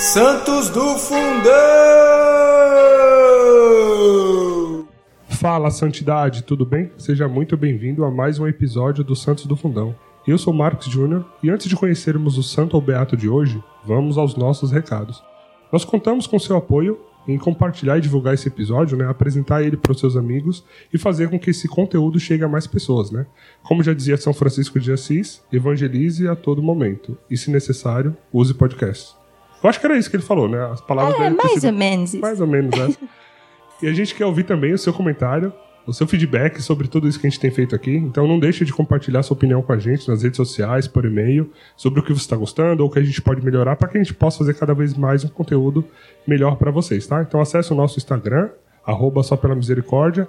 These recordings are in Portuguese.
Santos do Fundão! Fala, Santidade, tudo bem? Seja muito bem-vindo a mais um episódio do Santos do Fundão. Eu sou Marcos Júnior e antes de conhecermos o Santo ou Beato de hoje, vamos aos nossos recados. Nós contamos com seu apoio em compartilhar e divulgar esse episódio, né, apresentar ele para os seus amigos e fazer com que esse conteúdo chegue a mais pessoas, né? Como já dizia São Francisco de Assis, evangelize a todo momento e, se necessário, use podcast. Eu acho que era isso que ele falou, né? As palavras É, dele mais sido- ou menos isso. Mais ou menos, né? e a gente quer ouvir também o seu comentário, o seu feedback sobre tudo isso que a gente tem feito aqui. Então não deixe de compartilhar sua opinião com a gente nas redes sociais, por e-mail, sobre o que você está gostando ou o que a gente pode melhorar para que a gente possa fazer cada vez mais um conteúdo melhor para vocês, tá? Então acesse o nosso Instagram, arroba só pela misericórdia,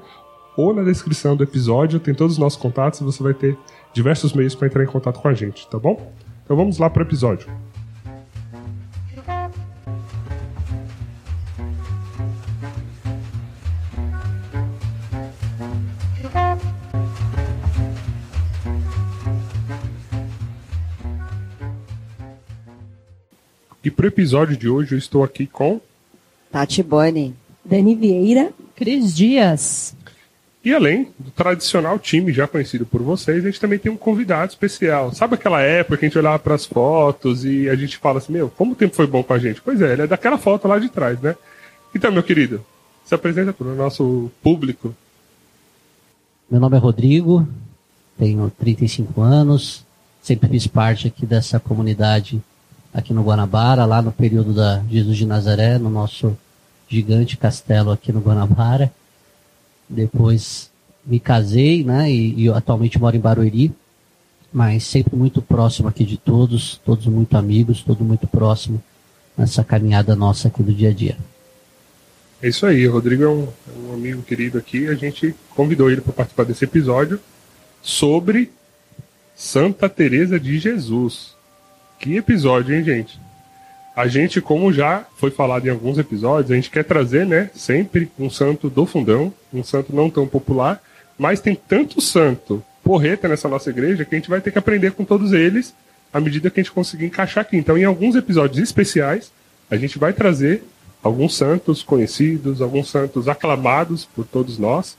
ou na descrição do episódio tem todos os nossos contatos e você vai ter diversos meios para entrar em contato com a gente, tá bom? Então vamos lá para o episódio. E para o episódio de hoje eu estou aqui com Tati Boni. Dani Vieira. Cris Dias. E além do tradicional time já conhecido por vocês, a gente também tem um convidado especial. Sabe aquela época que a gente olhava para as fotos e a gente fala assim: Meu, como o tempo foi bom com a gente? Pois é, ele é daquela foto lá de trás, né? Então, meu querido, se apresenta para o nosso público. Meu nome é Rodrigo, tenho 35 anos, sempre fiz parte aqui dessa comunidade aqui no Guanabara, lá no período da Jesus de Nazaré, no nosso gigante castelo aqui no Guanabara. Depois me casei, né, e, e atualmente moro em Barueri, mas sempre muito próximo aqui de todos, todos muito amigos, todo muito próximo nessa caminhada nossa aqui do dia a dia. É isso aí, o Rodrigo é um, é um amigo querido aqui. A gente convidou ele para participar desse episódio sobre Santa Teresa de Jesus. Que episódio, hein, gente? A gente, como já foi falado em alguns episódios, a gente quer trazer, né, sempre um santo do fundão, um santo não tão popular, mas tem tanto santo porreta nessa nossa igreja que a gente vai ter que aprender com todos eles à medida que a gente conseguir encaixar aqui. Então, em alguns episódios especiais, a gente vai trazer alguns santos conhecidos, alguns santos aclamados por todos nós.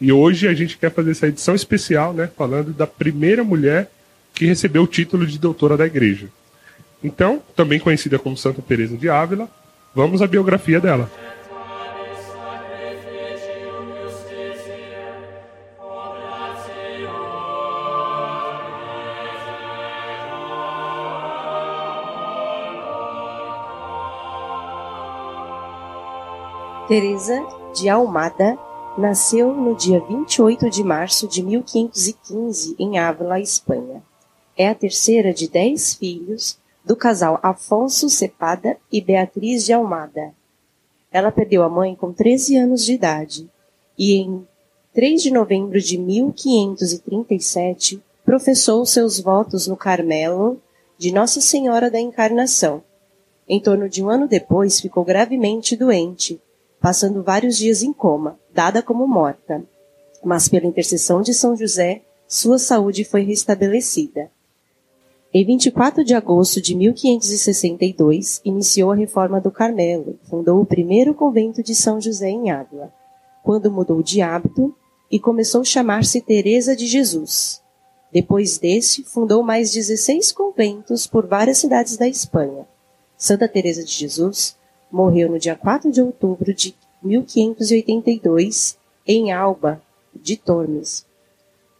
E hoje a gente quer fazer essa edição especial, né, falando da primeira mulher que recebeu o título de doutora da igreja. Então, também conhecida como Santa Teresa de Ávila, vamos à biografia dela. Teresa de Almada nasceu no dia 28 de março de 1515 em Ávila, Espanha. É a terceira de dez filhos do casal Afonso Cepada e Beatriz de Almada. Ela perdeu a mãe com 13 anos de idade e em 3 de novembro de 1537 professou seus votos no Carmelo de Nossa Senhora da Encarnação. Em torno de um ano depois ficou gravemente doente passando vários dias em coma, dada como morta. Mas pela intercessão de São José, sua saúde foi restabelecida. Em 24 de agosto de 1562, iniciou a reforma do Carmelo, fundou o primeiro convento de São José em Ávila, quando mudou de hábito e começou a chamar-se Teresa de Jesus. Depois desse, fundou mais 16 conventos por várias cidades da Espanha. Santa Teresa de Jesus morreu no dia 4 de outubro de 1582 em Alba de Tormes.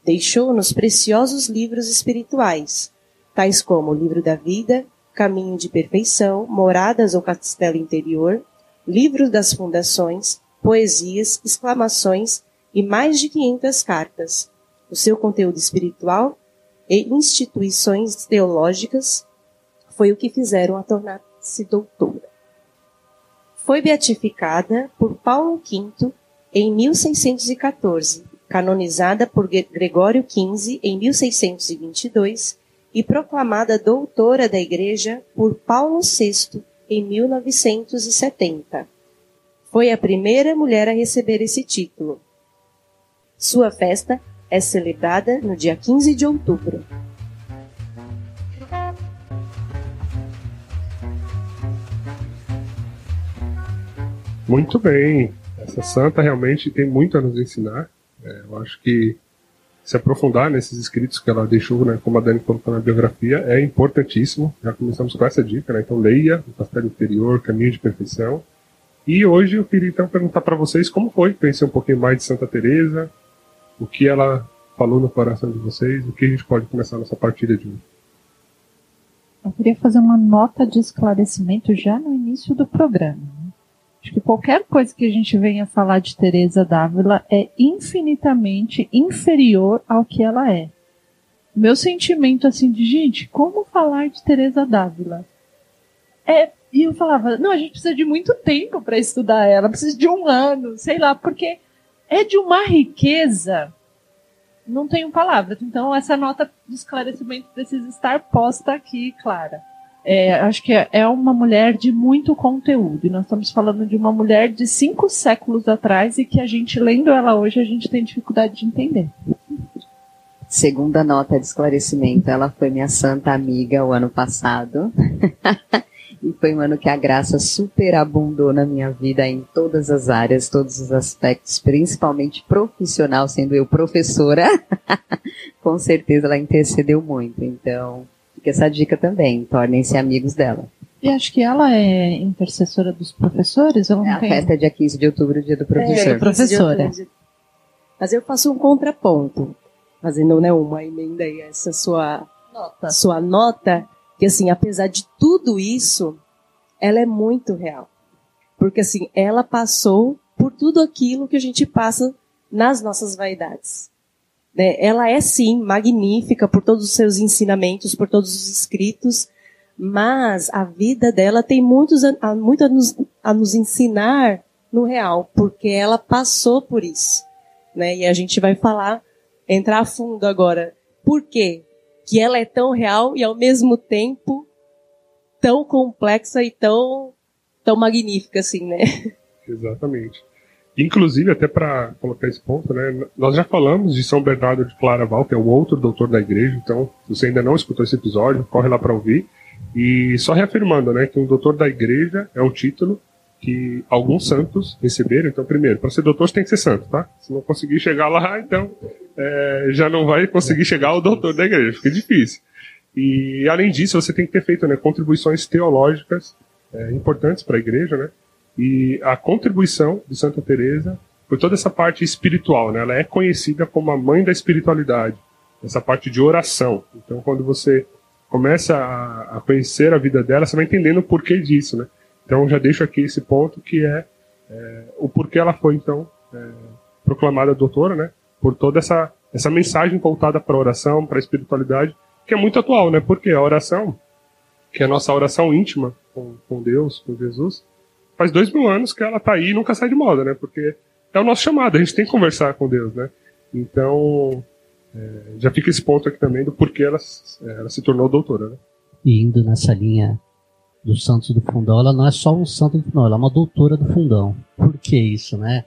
Deixou-nos preciosos livros espirituais, tais como Livro da Vida, Caminho de Perfeição, Moradas ou Castelo Interior, Livro das Fundações, Poesias, Exclamações e mais de 500 cartas. O seu conteúdo espiritual e instituições teológicas foi o que fizeram a tornar-se doutora foi beatificada por Paulo V em 1614, canonizada por Gregório XV em 1622 e proclamada doutora da Igreja por Paulo VI em 1970. Foi a primeira mulher a receber esse título. Sua festa é celebrada no dia 15 de outubro. Muito bem. Essa santa realmente tem muito a nos ensinar. É, eu acho que se aprofundar nesses escritos que ela deixou, né, como a Dani colocou na biografia, é importantíssimo. Já começamos com essa dica, né? Então leia o Castelo Interior, Caminho de Perfeição. E hoje eu queria então perguntar para vocês como foi conhecer um pouquinho mais de Santa Teresa, o que ela falou no coração de vocês, o que a gente pode começar nossa partida de hoje. Eu queria fazer uma nota de esclarecimento já no início do programa. Acho que qualquer coisa que a gente venha falar de Teresa d'Ávila é infinitamente inferior ao que ela é. Meu sentimento assim de gente, como falar de Teresa d'Ávila? É, e eu falava, não, a gente precisa de muito tempo para estudar ela, precisa de um ano, sei lá, porque é de uma riqueza não tenho palavras. Então, essa nota de esclarecimento precisa estar posta aqui, clara. É, acho que é uma mulher de muito conteúdo. Nós estamos falando de uma mulher de cinco séculos atrás e que a gente, lendo ela hoje, a gente tem dificuldade de entender. Segunda nota de esclarecimento, ela foi minha santa amiga o ano passado. E foi um ano que a graça superabundou na minha vida em todas as áreas, todos os aspectos, principalmente profissional, sendo eu professora. Com certeza ela intercedeu muito. Então, fica essa dica também, tornem-se amigos dela. E acho que ela é intercessora dos professores? Ela é, a tem... festa é dia 15 de outubro, dia do professor. É, professora. Mas eu faço um contraponto, fazendo né, uma emenda aí essa sua nota. sua nota que assim, apesar de tudo isso, ela é muito real. Porque assim, ela passou por tudo aquilo que a gente passa nas nossas vaidades. Né? Ela é sim magnífica por todos os seus ensinamentos, por todos os escritos, mas a vida dela tem muitos, muito a nos, a nos ensinar no real, porque ela passou por isso. Né? E a gente vai falar, entrar a fundo agora. Por quê? que ela é tão real e ao mesmo tempo tão complexa e tão, tão magnífica, assim, né? Exatamente. Inclusive, até para colocar esse ponto, né, nós já falamos de São Bernardo de Claraval, que é o outro doutor da igreja, então, se você ainda não escutou esse episódio, corre lá para ouvir. E só reafirmando, né, que um doutor da igreja é um título que alguns santos receberam. Então, primeiro, para ser doutor você tem que ser santo, tá? Se não conseguir chegar lá, então é, já não vai conseguir chegar ao doutor da igreja, fica difícil. E além disso, você tem que ter feito né, contribuições teológicas é, importantes para a igreja, né? E a contribuição de Santa Teresa foi toda essa parte espiritual, né? Ela é conhecida como a mãe da espiritualidade, essa parte de oração. Então, quando você começa a, a conhecer a vida dela, você vai entendendo o porquê disso, né? Então já deixo aqui esse ponto que é, é o porquê ela foi então é, proclamada doutora, né? Por toda essa essa mensagem voltada para a oração, para a espiritualidade, que é muito atual, né? Porque a oração, que é a nossa oração íntima com, com Deus, com Jesus, faz dois mil anos que ela está aí e nunca sai de moda, né? Porque é o nosso chamado, a gente tem que conversar com Deus, né? Então, é, já fica esse ponto aqui também do porquê ela, ela se tornou doutora, né? E indo nessa linha dos santos do fundão, ela não é só um santo do fundão, ela é uma doutora do fundão. Por que isso, né?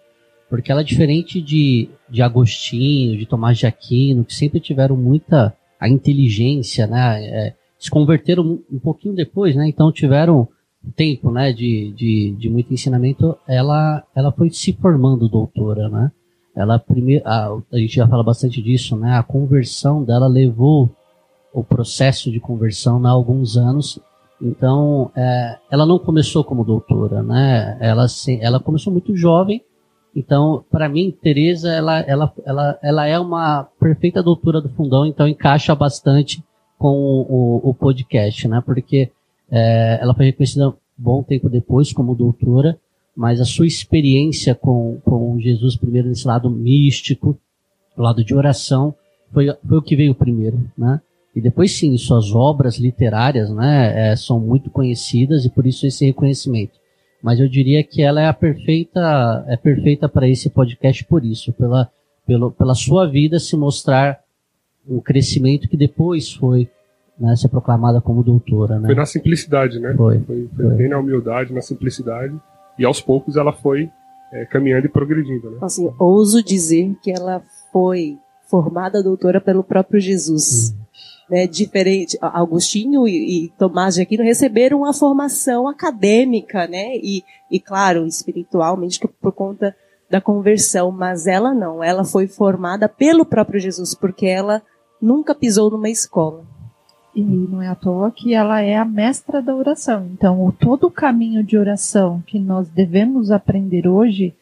Porque ela é diferente de, de Agostinho, de Tomás de Aquino, que sempre tiveram muita a inteligência, né? É, se converteram um pouquinho depois, né? Então tiveram tempo, né? De, de, de muito ensinamento. Ela, ela foi se formando doutora, né? Ela primeiro, a, a gente já fala bastante disso, né? A conversão dela levou o processo de conversão há alguns anos então, é, ela não começou como doutora, né? Ela, ela começou muito jovem. Então, para mim, Teresa, ela, ela, ela, ela é uma perfeita doutora do fundão, então encaixa bastante com o, o podcast, né? Porque é, ela foi reconhecida um bom tempo depois como doutora, mas a sua experiência com, com Jesus, primeiro nesse lado místico, lado de oração, foi, foi o que veio primeiro, né? E depois sim, suas obras literárias né, é, são muito conhecidas e por isso esse reconhecimento. Mas eu diria que ela é a perfeita, é perfeita para esse podcast por isso, pela, pelo, pela sua vida se mostrar um crescimento que depois foi né, ser proclamada como doutora. Né? Foi na simplicidade, né? Foi. Foi, foi, foi. bem na humildade, na simplicidade. E aos poucos ela foi é, caminhando e progredindo. Né? Assim, ouso dizer que ela foi formada doutora pelo próprio Jesus. Hum né, diferente, Agostinho e, e, Tomás de Aquino receberam uma formação acadêmica, né, e, e claro, espiritualmente por conta da conversão, mas ela não, ela foi formada pelo próprio Jesus, porque ela nunca pisou numa escola. E não é à toa que ela é a mestra da oração. Então, o, todo o caminho de oração que nós devemos aprender hoje,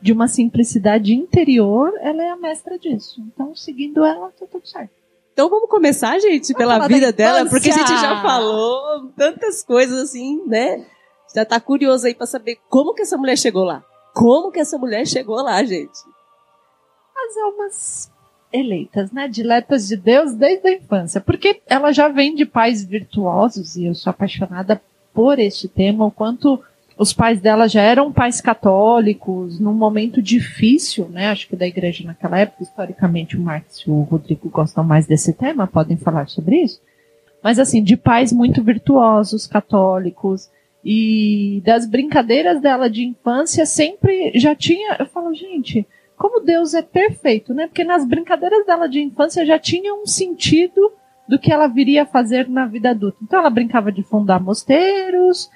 de uma simplicidade interior, ela é a mestra disso. Então, seguindo ela, tá tudo certo. Então vamos começar, gente, pela vida dela, porque a gente já falou tantas coisas assim, né? Já tá curioso aí para saber como que essa mulher chegou lá. Como que essa mulher chegou lá, gente? As almas eleitas, né? Diletas de Deus desde a infância. Porque ela já vem de pais virtuosos, e eu sou apaixonada por este tema, o quanto os pais dela já eram pais católicos, num momento difícil, né? Acho que da igreja naquela época, historicamente, o Marx e o Rodrigo gostam mais desse tema, podem falar sobre isso. Mas assim, de pais muito virtuosos, católicos, e das brincadeiras dela de infância sempre já tinha. Eu falo, gente, como Deus é perfeito, né? Porque nas brincadeiras dela de infância já tinha um sentido do que ela viria a fazer na vida adulta. Então ela brincava de fundar mosteiros.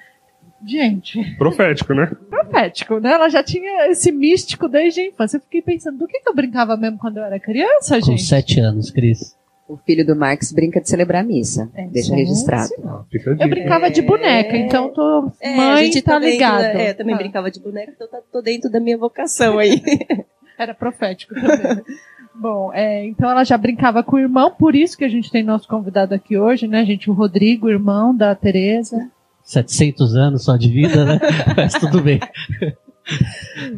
Gente. Profético, né? Profético, né? Ela já tinha esse místico desde a infância. Eu fiquei pensando, do que, que eu brincava mesmo quando eu era criança, gente? Com sete anos, Cris. O filho do Marx brinca de celebrar a missa. É, Deixa registrado. Ah, eu brincava de boneca, então tô. É, mãe a gente tá ligada. É, também ah. brincava de boneca, então tá, tô dentro da minha vocação aí. Era profético também. Bom, é, então ela já brincava com o irmão, por isso que a gente tem nosso convidado aqui hoje, né, gente? O Rodrigo, irmão da Tereza. 700 anos só de vida, né? Mas tudo bem.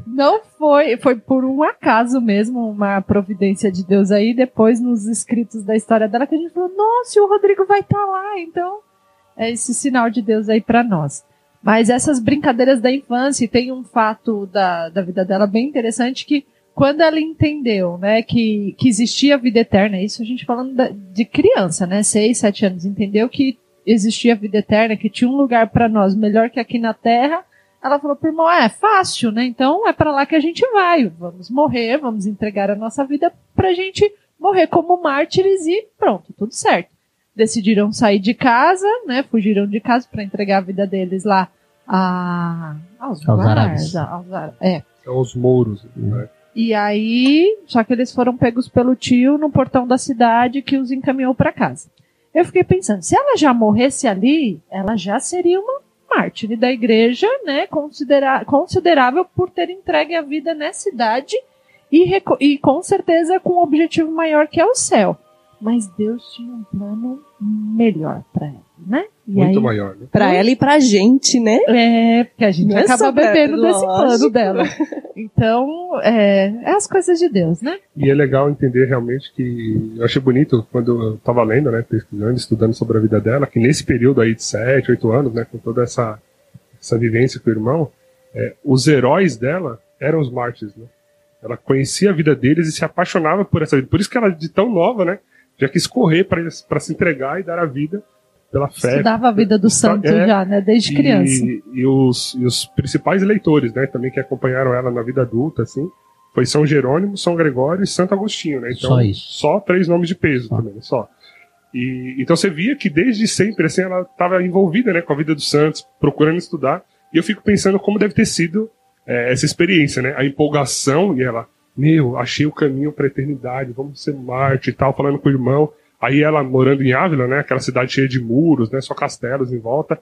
Não foi, foi por um acaso mesmo, uma providência de Deus aí, depois nos escritos da história dela que a gente falou, nossa, o Rodrigo vai estar tá lá, então é esse sinal de Deus aí para nós. Mas essas brincadeiras da infância, e tem um fato da, da vida dela bem interessante que quando ela entendeu, né, que, que existia vida eterna, isso a gente falando da, de criança, né, seis, sete anos, entendeu que existia vida eterna, que tinha um lugar para nós melhor que aqui na Terra, ela falou pro irmão, é fácil, né, então é para lá que a gente vai, vamos morrer, vamos entregar a nossa vida pra gente morrer como mártires e pronto, tudo certo. Decidiram sair de casa, né, fugiram de casa para entregar a vida deles lá a, aos, aos árabes. Aos, é. Aos mouros, né? E aí, só que eles foram pegos pelo tio no portão da cidade que os encaminhou para casa. Eu fiquei pensando, se ela já morresse ali, ela já seria uma mártir da igreja, né, considera considerável por ter entregue a vida nessa idade e, e com certeza com um objetivo maior que é o céu. Mas Deus tinha um plano melhor para ela, né? E Muito aí, maior, né? Pra ela e pra gente, né? É, porque a gente Não é acaba bebendo desse plano dela. Então, é, é as coisas de Deus, né? E é legal entender realmente que. Eu achei bonito quando eu tava lendo, né? Pesquisando, estudando sobre a vida dela, que nesse período aí de 7, 8 anos, né? Com toda essa, essa vivência com o irmão, é, os heróis dela eram os mártires, né? Ela conhecia a vida deles e se apaixonava por essa vida. Por isso que ela, de tão nova, né? Já quis correr para se entregar e dar a vida pela fé. Estudava a vida do santo é, já, né? Desde e, criança. E os, e os principais leitores, né? Também que acompanharam ela na vida adulta, assim, foi São Jerônimo, São Gregório e Santo Agostinho, né? Então, só isso. Só três nomes de peso só. também, só. E, então você via que desde sempre, assim, ela estava envolvida, né? Com a vida dos santos, procurando estudar. E eu fico pensando como deve ter sido é, essa experiência, né? A empolgação e ela, meu, achei o caminho para a eternidade, vamos ser Marte e tal, falando com o irmão. Aí ela morando em Ávila, né, aquela cidade cheia de muros, né, só castelos em volta,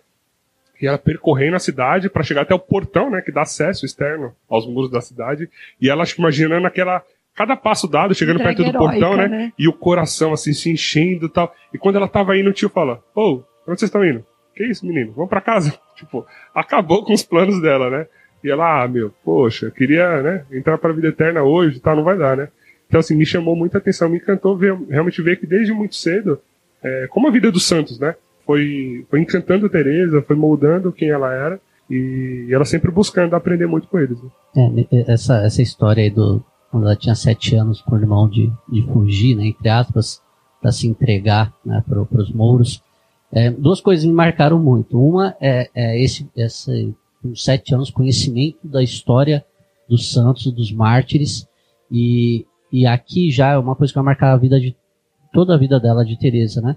e ela percorrendo a cidade para chegar até o portão, né, que dá acesso externo aos muros da cidade, e ela acho que imaginando aquela cada passo dado, chegando Entrega perto do heróica, portão, né, né, e o coração assim se enchendo e tal. E quando ela tava indo, o tio fala: "Ô, oh, onde vocês estão indo?" "Que isso, menino? Vamos para casa." Tipo, acabou com os planos dela, né? E ela, ah, meu, poxa, queria, né, entrar para a vida eterna hoje, tá, não vai dar, né? Então, assim, me chamou muita atenção, me encantou ver, realmente ver que desde muito cedo, é, como a vida dos Santos, né? Foi, foi encantando Tereza, foi moldando quem ela era e ela sempre buscando aprender muito com eles. Né? É, essa, essa história aí do quando ela tinha sete anos com o irmão de, de fugir, né, entre aspas, para se entregar né, para os mouros. É, duas coisas me marcaram muito. Uma é, é esse, esse, com sete anos, conhecimento da história dos santos, dos mártires, e e aqui já é uma coisa que vai marcar a vida de toda a vida dela, de Teresa, né?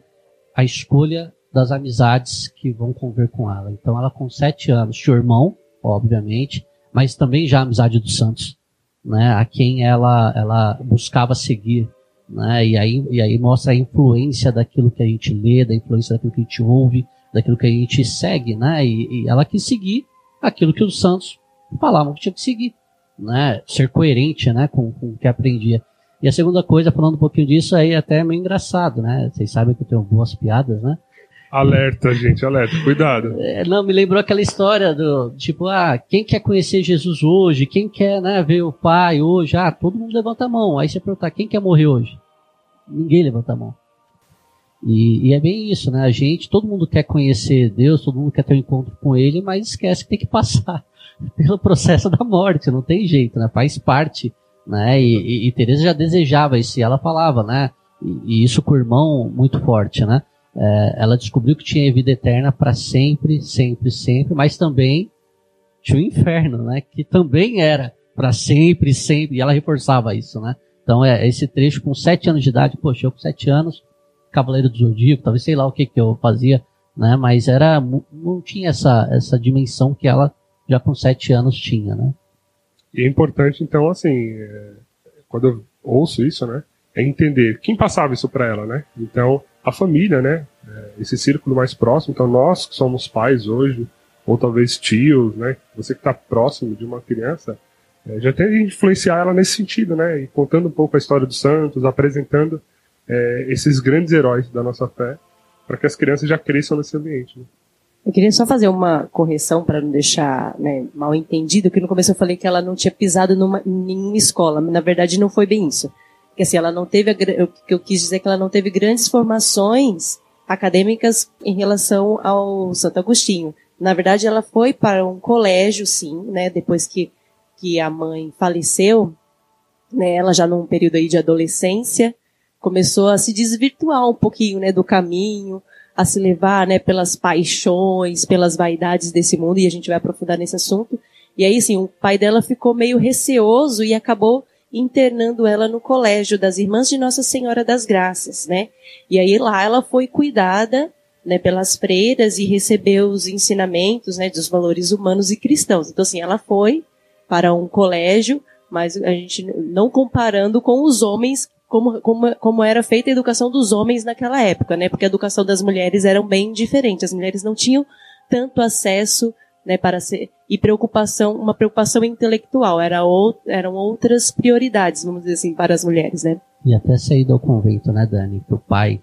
a escolha das amizades que vão conviver com ela. Então, ela com sete anos tinha o irmão, obviamente, mas também já a amizade dos santos, né, a quem ela, ela buscava seguir. Né, e, aí, e aí mostra a influência daquilo que a gente lê, da influência daquilo que a gente ouve, daquilo que a gente segue, né? E, e ela quis seguir aquilo que os santos falavam que tinha que seguir, né? Ser coerente, né? Com, com o que aprendia. E a segunda coisa, falando um pouquinho disso, aí até é meio engraçado, né? Vocês sabem que eu tenho boas piadas, né? Alerta, gente, alerta, cuidado. É, não, me lembrou aquela história do tipo, ah, quem quer conhecer Jesus hoje? Quem quer né, ver o Pai hoje? Ah, todo mundo levanta a mão. Aí você perguntar, quem quer morrer hoje? Ninguém levanta a mão. E, e, é bem isso, né? A gente, todo mundo quer conhecer Deus, todo mundo quer ter um encontro com Ele, mas esquece que tem que passar pelo processo da morte, não tem jeito, né? Faz parte, né? E, e, e Teresa já desejava isso, e ela falava, né? E, e isso com o irmão muito forte, né? É, ela descobriu que tinha vida eterna para sempre, sempre, sempre, mas também tinha o inferno, né? Que também era para sempre, sempre, e ela reforçava isso, né? Então é esse trecho com sete anos de idade, poxa, eu com sete anos Cavaleiro do Zodíaco, talvez sei lá o que que eu fazia, né? Mas era não tinha essa essa dimensão que ela já com sete anos tinha, né? E é importante então assim, é, quando eu ouço isso, né? É entender quem passava isso para ela, né? Então a família, né? É, esse círculo mais próximo. Então nós que somos pais hoje, ou talvez tios, né? Você que está próximo de uma criança, é, já tem que influenciar ela nesse sentido, né? E contando um pouco a história dos santos, apresentando é, esses grandes heróis da nossa fé, para que as crianças já cresçam nesse ambiente. Né? Eu queria só fazer uma correção para não deixar né, mal entendido, que no começo eu falei que ela não tinha pisado numa, em nenhuma escola. Na verdade, não foi bem isso. Que assim, ela não teve, o que eu quis dizer é que ela não teve grandes formações acadêmicas em relação ao Santo Agostinho. Na verdade, ela foi para um colégio, sim, né, depois que, que a mãe faleceu, né, ela já num período aí de adolescência, começou a se desvirtuar um pouquinho, né, do caminho, a se levar, né, pelas paixões, pelas vaidades desse mundo, e a gente vai aprofundar nesse assunto. E aí, assim, o pai dela ficou meio receoso e acabou internando ela no colégio das Irmãs de Nossa Senhora das Graças, né? E aí lá ela foi cuidada, né, pelas freiras e recebeu os ensinamentos, né, dos valores humanos e cristãos. Então, assim, ela foi para um colégio, mas a gente não comparando com os homens como, como, como era feita a educação dos homens naquela época, né? Porque a educação das mulheres era bem diferente. As mulheres não tinham tanto acesso, né, para ser e preocupação, uma preocupação intelectual. Era eram outras prioridades, vamos dizer assim, para as mulheres, né? E até sair do convento, né, Dani, que o pai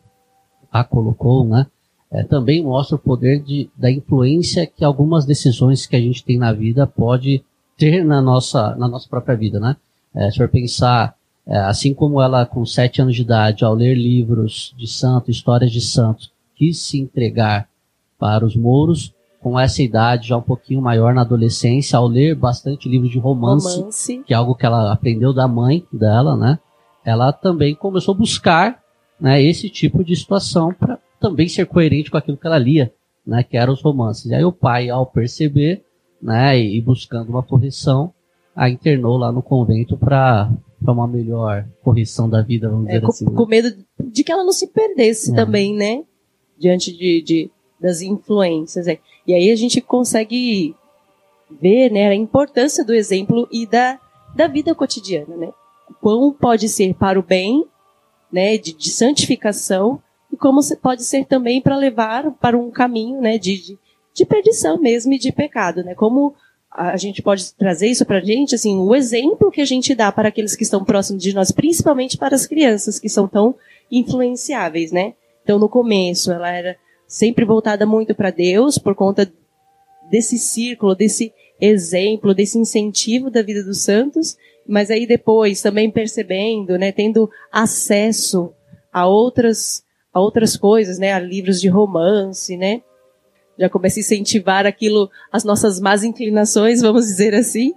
a colocou, né? É, também mostra o poder de, da influência que algumas decisões que a gente tem na vida pode ter na nossa, na nossa própria vida, né? É, se for pensar é, assim como ela, com sete anos de idade, ao ler livros de santo, histórias de santos, quis se entregar para os mouros, com essa idade já um pouquinho maior na adolescência, ao ler bastante livros de romance, romance, que é algo que ela aprendeu da mãe dela, né? Ela também começou a buscar né, esse tipo de situação para também ser coerente com aquilo que ela lia, né? Que eram os romances. E aí o pai, ao perceber, né, e buscando uma correção, a internou lá no convento para para uma melhor correção da vida, vamos é, dizer com, assim. Né? Com medo de que ela não se perdesse é. também, né? Diante de, de das influências. É. E aí a gente consegue ver né, a importância do exemplo e da, da vida cotidiana, né? Quão pode ser para o bem, né, de, de santificação, e como pode ser também para levar para um caminho, né, de, de, de perdição mesmo e de pecado, né? Como a gente pode trazer isso para a gente, assim, o exemplo que a gente dá para aqueles que estão próximos de nós, principalmente para as crianças que são tão influenciáveis, né? Então, no começo, ela era sempre voltada muito para Deus por conta desse círculo, desse exemplo, desse incentivo da vida dos santos, mas aí depois também percebendo, né, tendo acesso a outras a outras coisas, né, a livros de romance, né? Já começa a incentivar aquilo, as nossas más inclinações, vamos dizer assim,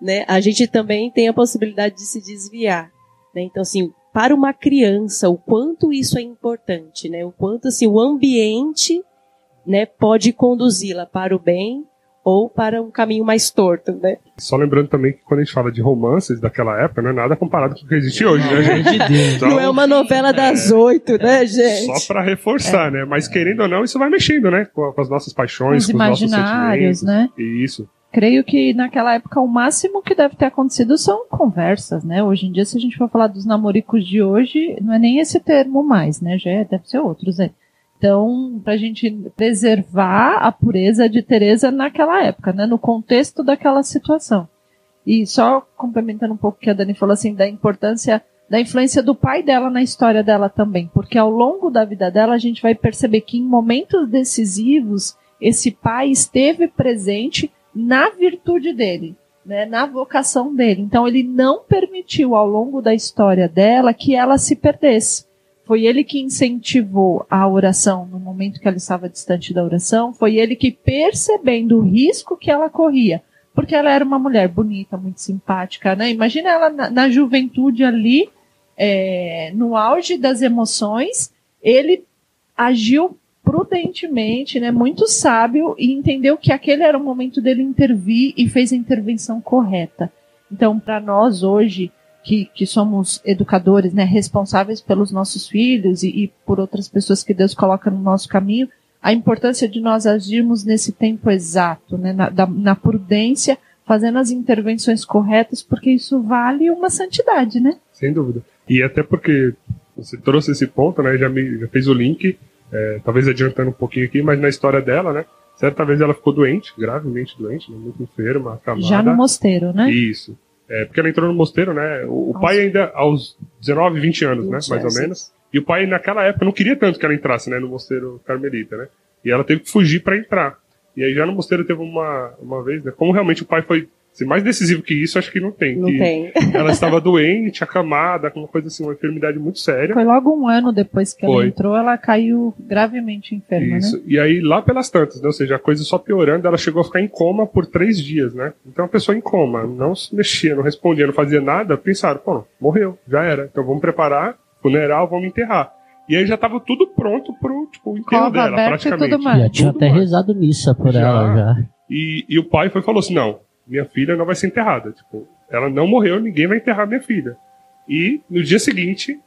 né? A gente também tem a possibilidade de se desviar, né? Então, assim, para uma criança, o quanto isso é importante, né? O quanto, assim, o ambiente, né, pode conduzi-la para o bem ou para um caminho mais torto, né? Só lembrando também que quando a gente fala de romances daquela época, não é nada comparado com o que existe hoje, né, gente? Então, não é uma novela das oito, né, gente? Só para reforçar, é. né? Mas querendo ou não, isso vai mexendo, né? Com, com as nossas paixões, os com os nossos sentimentos. né? Isso. Creio que naquela época o máximo que deve ter acontecido são conversas, né? Hoje em dia, se a gente for falar dos namoricos de hoje, não é nem esse termo mais, né? Já é, deve ser outros aí. Então, para a gente preservar a pureza de Teresa naquela época, né? No contexto daquela situação. E só complementando um pouco o que a Dani falou assim da importância da influência do pai dela na história dela também, porque ao longo da vida dela a gente vai perceber que em momentos decisivos esse pai esteve presente na virtude dele, né, na vocação dele. Então ele não permitiu ao longo da história dela que ela se perdesse. Foi ele que incentivou a oração no momento que ela estava distante da oração. Foi ele que, percebendo o risco que ela corria, porque ela era uma mulher bonita, muito simpática, né? Imagina ela na, na juventude ali, é, no auge das emoções, ele agiu prudentemente, né, muito sábio e entendeu que aquele era o momento dele intervir e fez a intervenção correta. Então, para nós hoje, que, que somos educadores, né, responsáveis pelos nossos filhos e, e por outras pessoas que Deus coloca no nosso caminho, a importância de nós agirmos nesse tempo exato, né, na, da, na prudência, fazendo as intervenções corretas, porque isso vale uma santidade, né? Sem dúvida. E até porque você trouxe esse ponto, né, já, me, já fez o link é, talvez adiantando um pouquinho aqui, mas na história dela, né? Certa vez ela ficou doente, gravemente doente, né, muito enferma, acamada. Já no mosteiro, né? Isso. É, porque ela entrou no mosteiro, né? O, o pai ainda aos 19, 20 anos, 20 né? Mais ou menos. E o pai, naquela época, não queria tanto que ela entrasse, né? No mosteiro carmelita, né? E ela teve que fugir para entrar. E aí já no mosteiro teve uma, uma vez, né? Como realmente o pai foi Assim, mais decisivo que isso, acho que não tem. Não tem. Ela estava doente, acamada, com uma coisa assim, uma enfermidade muito séria. Foi logo um ano depois que Foi. ela entrou, ela caiu gravemente enferma, isso. né? E aí, lá pelas tantas, né? ou seja, a coisa só piorando, ela chegou a ficar em coma por três dias, né? Então a pessoa em coma, não se mexia, não respondia, não fazia nada, pensaram, pô, morreu, já era. Então vamos preparar, funeral, vamos enterrar. E aí já estava tudo pronto pro tipo, enterro dela, praticamente. E tudo mais. Já tinha tudo até mais. rezado missa por já. ela já. E, e o pai foi falou assim: não, minha filha não vai ser enterrada. Tipo, ela não morreu, ninguém vai enterrar minha filha. E no dia seguinte,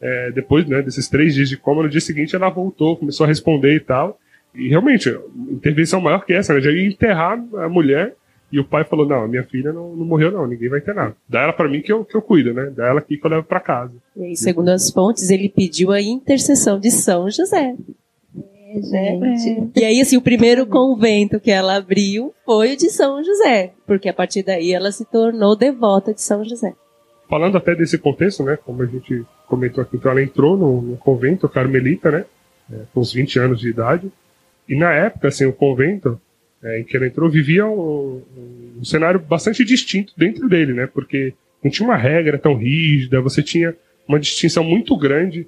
é, depois né, desses três dias de coma, no dia seguinte ela voltou, começou a responder e tal. E realmente, intervenção maior que essa, né? Já ia enterrar a mulher e o pai falou: Não, minha filha não, não morreu, não, ninguém vai enterrar. Dá ela para mim que eu, que eu cuido, né? Dá ela aqui que eu levo para casa. E aí, segundo as fontes, ele pediu a intercessão de São José. É, gente. É. E aí, assim, o primeiro convento que ela abriu foi o de São José, porque a partir daí ela se tornou devota de São José. Falando até desse contexto, né, como a gente comentou aqui, então ela entrou no, no convento carmelita, né, é, com uns 20 anos de idade, e na época, assim, o convento é, em que ela entrou vivia um, um, cenário bastante distinto dentro dele, né, porque não tinha uma regra tão rígida, você tinha uma distinção muito grande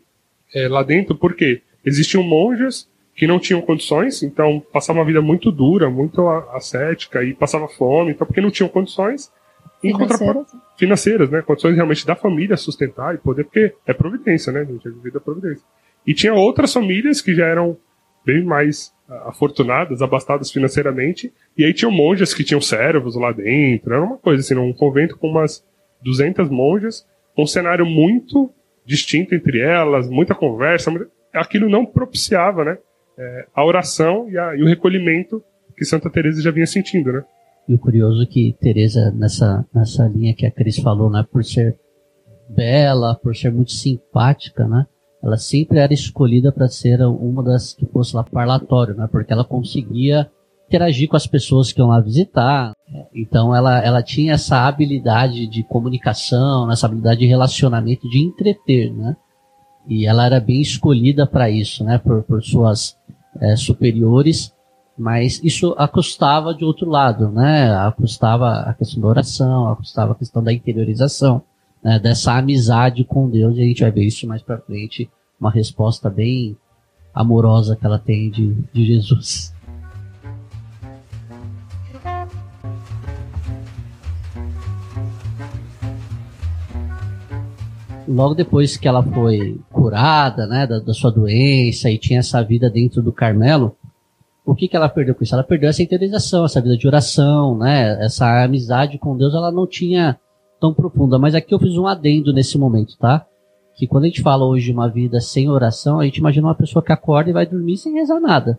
é, lá dentro, porque existiam monjas que não tinham condições, então passavam uma vida muito dura, muito ascética e passava fome, então porque não tinham condições financeiras, financeiras né? Condições realmente da família sustentar e poder, porque é providência, né, gente? É vida providência. E tinha outras famílias que já eram bem mais afortunadas, abastadas financeiramente, e aí tinham monjas que tinham servos lá dentro, era uma coisa assim, um convento com umas 200 monjas, um cenário muito distinto entre elas, muita conversa, aquilo não propiciava, né, é, a oração e, a, e, o recolhimento que Santa Teresa já vinha sentindo, né? E o curioso é que Teresa nessa nessa linha que a Cris falou, né, por ser bela, por ser muito simpática, né? Ela sempre era escolhida para ser uma das que fosse lá parlatório, né? Porque ela conseguia interagir com as pessoas que iam lá visitar. Então ela, ela tinha essa habilidade de comunicação, essa habilidade de relacionamento, de entreter, né? E ela era bem escolhida para isso, né? Por, por suas é, superiores, mas isso acostava de outro lado, né? Acostava a questão da oração, acostava a questão da interiorização, né? dessa amizade com Deus, e a gente vai ver isso mais para frente, uma resposta bem amorosa que ela tem de, de Jesus. Logo depois que ela foi curada, né, da, da, sua doença e tinha essa vida dentro do Carmelo, o que, que ela perdeu com isso? Ela perdeu essa interiorização, essa vida de oração, né? Essa amizade com Deus, ela não tinha tão profunda. Mas aqui eu fiz um adendo nesse momento, tá? Que quando a gente fala hoje de uma vida sem oração, a gente imagina uma pessoa que acorda e vai dormir sem rezar nada.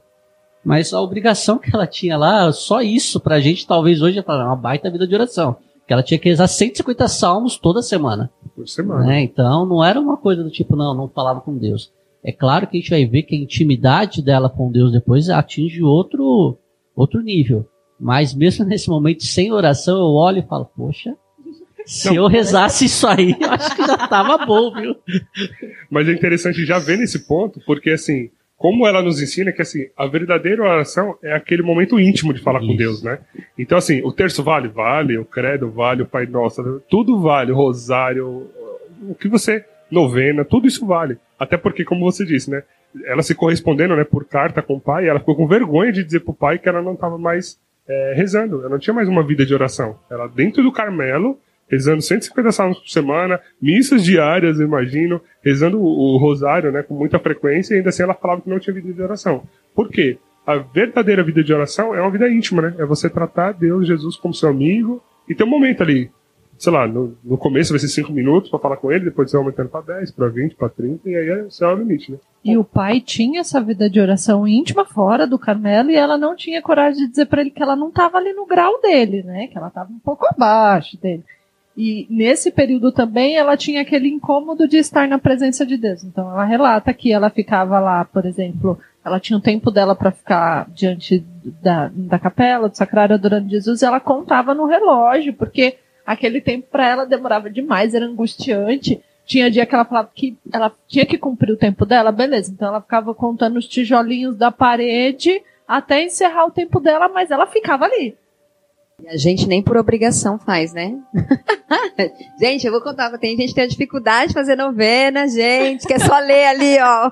Mas a obrigação que ela tinha lá, só isso pra gente, talvez hoje, é uma baita vida de oração. Que ela tinha que rezar 150 salmos toda semana. Por semana. Né? Então não era uma coisa do tipo, não, não falava com Deus. É claro que a gente vai ver que a intimidade dela com Deus depois atinge outro, outro nível. Mas mesmo nesse momento sem oração, eu olho e falo, poxa, se não, eu rezasse isso aí, eu acho que já tava bom, viu? Mas é interessante já ver nesse ponto, porque assim, como ela nos ensina que assim, a verdadeira oração é aquele momento íntimo de falar Isso. com Deus, né? Então assim, o terço vale, vale, o credo vale, o Pai Nosso, tudo vale, o rosário, o que você novena, tudo isso vale. Até porque, como você disse, né? Ela se correspondendo, né, por carta com o pai, ela ficou com vergonha de dizer pro pai que ela não estava mais é, rezando, ela não tinha mais uma vida de oração. Ela dentro do Carmelo, rezando 150 salmos por semana, missas diárias, imagino, rezando o, rosário, né, com muita frequência, e ainda assim ela falava que não tinha vida de oração. Por quê? A verdadeira vida de oração é uma vida íntima, né? É você tratar Deus, Jesus como seu amigo e ter um momento ali. Sei lá, no, no começo vai ser 5 minutos para falar com ele, depois você vai aumentando para 10, para 20, para 30, e aí é, é o limite, né? E o pai tinha essa vida de oração íntima fora do Carmelo e ela não tinha coragem de dizer para ele que ela não estava ali no grau dele, né? Que ela estava um pouco abaixo dele. E nesse período também ela tinha aquele incômodo de estar na presença de Deus. Então ela relata que ela ficava lá, por exemplo, ela tinha um tempo dela para ficar diante da, da capela, do sacrário adorando Jesus, e ela contava no relógio, porque aquele tempo para ela demorava demais, era angustiante. Tinha dia que ela falava que ela tinha que cumprir o tempo dela, beleza. Então ela ficava contando os tijolinhos da parede até encerrar o tempo dela, mas ela ficava ali. E a gente nem por obrigação faz, né? gente, eu vou contar, tem gente que tem dificuldade de fazer novena, gente, que é só ler ali, ó.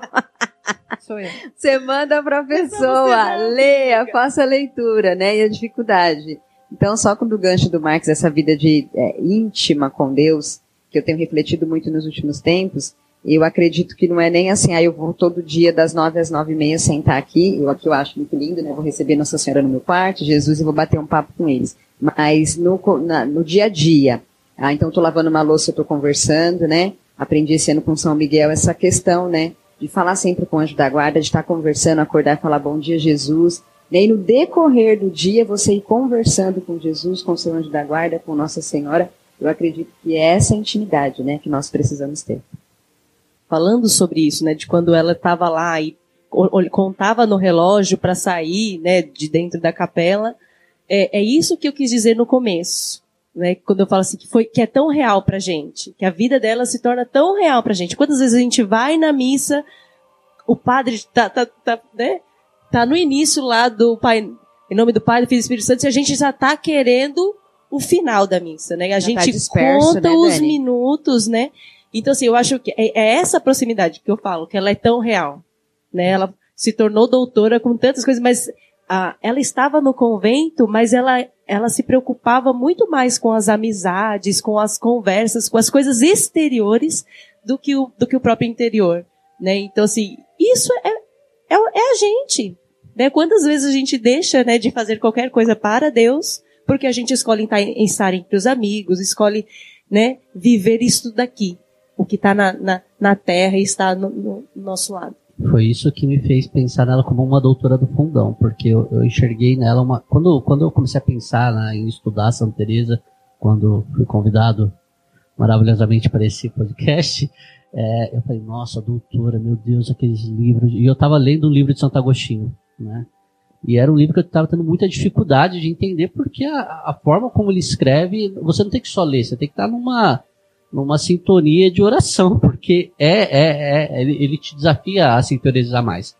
Sou eu. Você manda pra pessoa, leia, faça a leitura, né? E a dificuldade. Então, só com o gancho do Marx, essa vida de é, íntima com Deus, que eu tenho refletido muito nos últimos tempos, eu acredito que não é nem assim, ah, eu vou todo dia das nove às nove e meia sentar aqui, eu aqui eu acho muito lindo, né? Vou receber Nossa Senhora no meu quarto, Jesus, e vou bater um papo com eles. Mas no, na, no dia a dia, ah, então estou lavando uma louça, eu estou conversando, né? Aprendi esse ano com São Miguel essa questão, né? De falar sempre com o anjo da guarda, de estar conversando, acordar e falar bom dia, Jesus. E no decorrer do dia, você ir conversando com Jesus, com o seu anjo da guarda, com Nossa Senhora, eu acredito que é essa intimidade, né, que nós precisamos ter falando sobre isso, né, de quando ela estava lá e contava no relógio para sair, né, de dentro da capela. É, é, isso que eu quis dizer no começo, né, quando eu falo assim que foi que é tão real para gente, que a vida dela se torna tão real para gente. Quantas vezes a gente vai na missa, o padre tá, tá, tá, né, tá no início lá do pai, em nome do Pai, do Filho e do Espírito Santo, e a gente já tá querendo o final da missa, né? A já gente tá disperso, conta né, os minutos, né? Então, assim, eu acho que é, é, essa proximidade que eu falo, que ela é tão real. Né? Ela se tornou doutora com tantas coisas, mas ah, ela estava no convento, mas ela, ela se preocupava muito mais com as amizades, com as conversas, com as coisas exteriores do que o, do que o próprio interior. Né? Então, assim, isso é, é, é a gente. Né? Quantas vezes a gente deixa né, de fazer qualquer coisa para Deus, porque a gente escolhe estar, estar entre os amigos, escolhe né, viver isso daqui o que está na, na, na, terra e está no, no, nosso lado. Foi isso que me fez pensar nela como uma doutora do fundão, porque eu, eu enxerguei nela uma. Quando, quando eu comecei a pensar né, em estudar Santa Teresa, quando fui convidado maravilhosamente para esse podcast, é, eu falei, nossa, doutora, meu Deus, aqueles livros. E eu estava lendo o livro de Santo Agostinho, né? E era um livro que eu estava tendo muita dificuldade de entender, porque a, a, forma como ele escreve, você não tem que só ler, você tem que estar numa numa sintonia de oração, porque é, é, é ele, ele te desafia a sintonizar mais.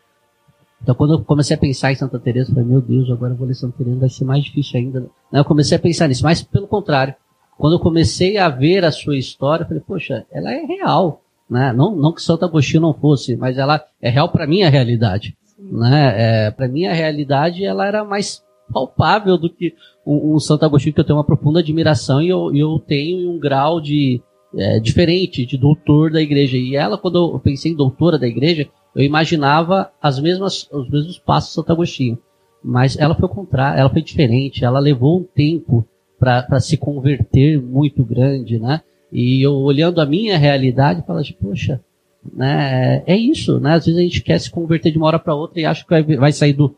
Então, quando eu comecei a pensar em Santa Teresa, eu falei, meu Deus, agora eu vou ler Santa Teresa, vai ser mais difícil ainda. Eu comecei a pensar nisso, mas pelo contrário, quando eu comecei a ver a sua história, eu falei, poxa, ela é real, né? Não, não que Santo Agostinho não fosse, mas ela é real para mim a realidade, né? É, para mim a realidade ela era mais palpável do que um, um Santo Agostinho que eu tenho uma profunda admiração e eu, eu tenho um grau de é, diferente de doutor da igreja. E ela, quando eu pensei em doutora da igreja, eu imaginava as mesmas, os mesmos passos de Santo Agostinho. Mas ela foi o contrário, ela foi diferente, ela levou um tempo para se converter muito grande, né? E eu olhando a minha realidade, falo assim, poxa, né, é isso, né? Às vezes a gente quer se converter de uma hora para outra e acha que vai, vai sair do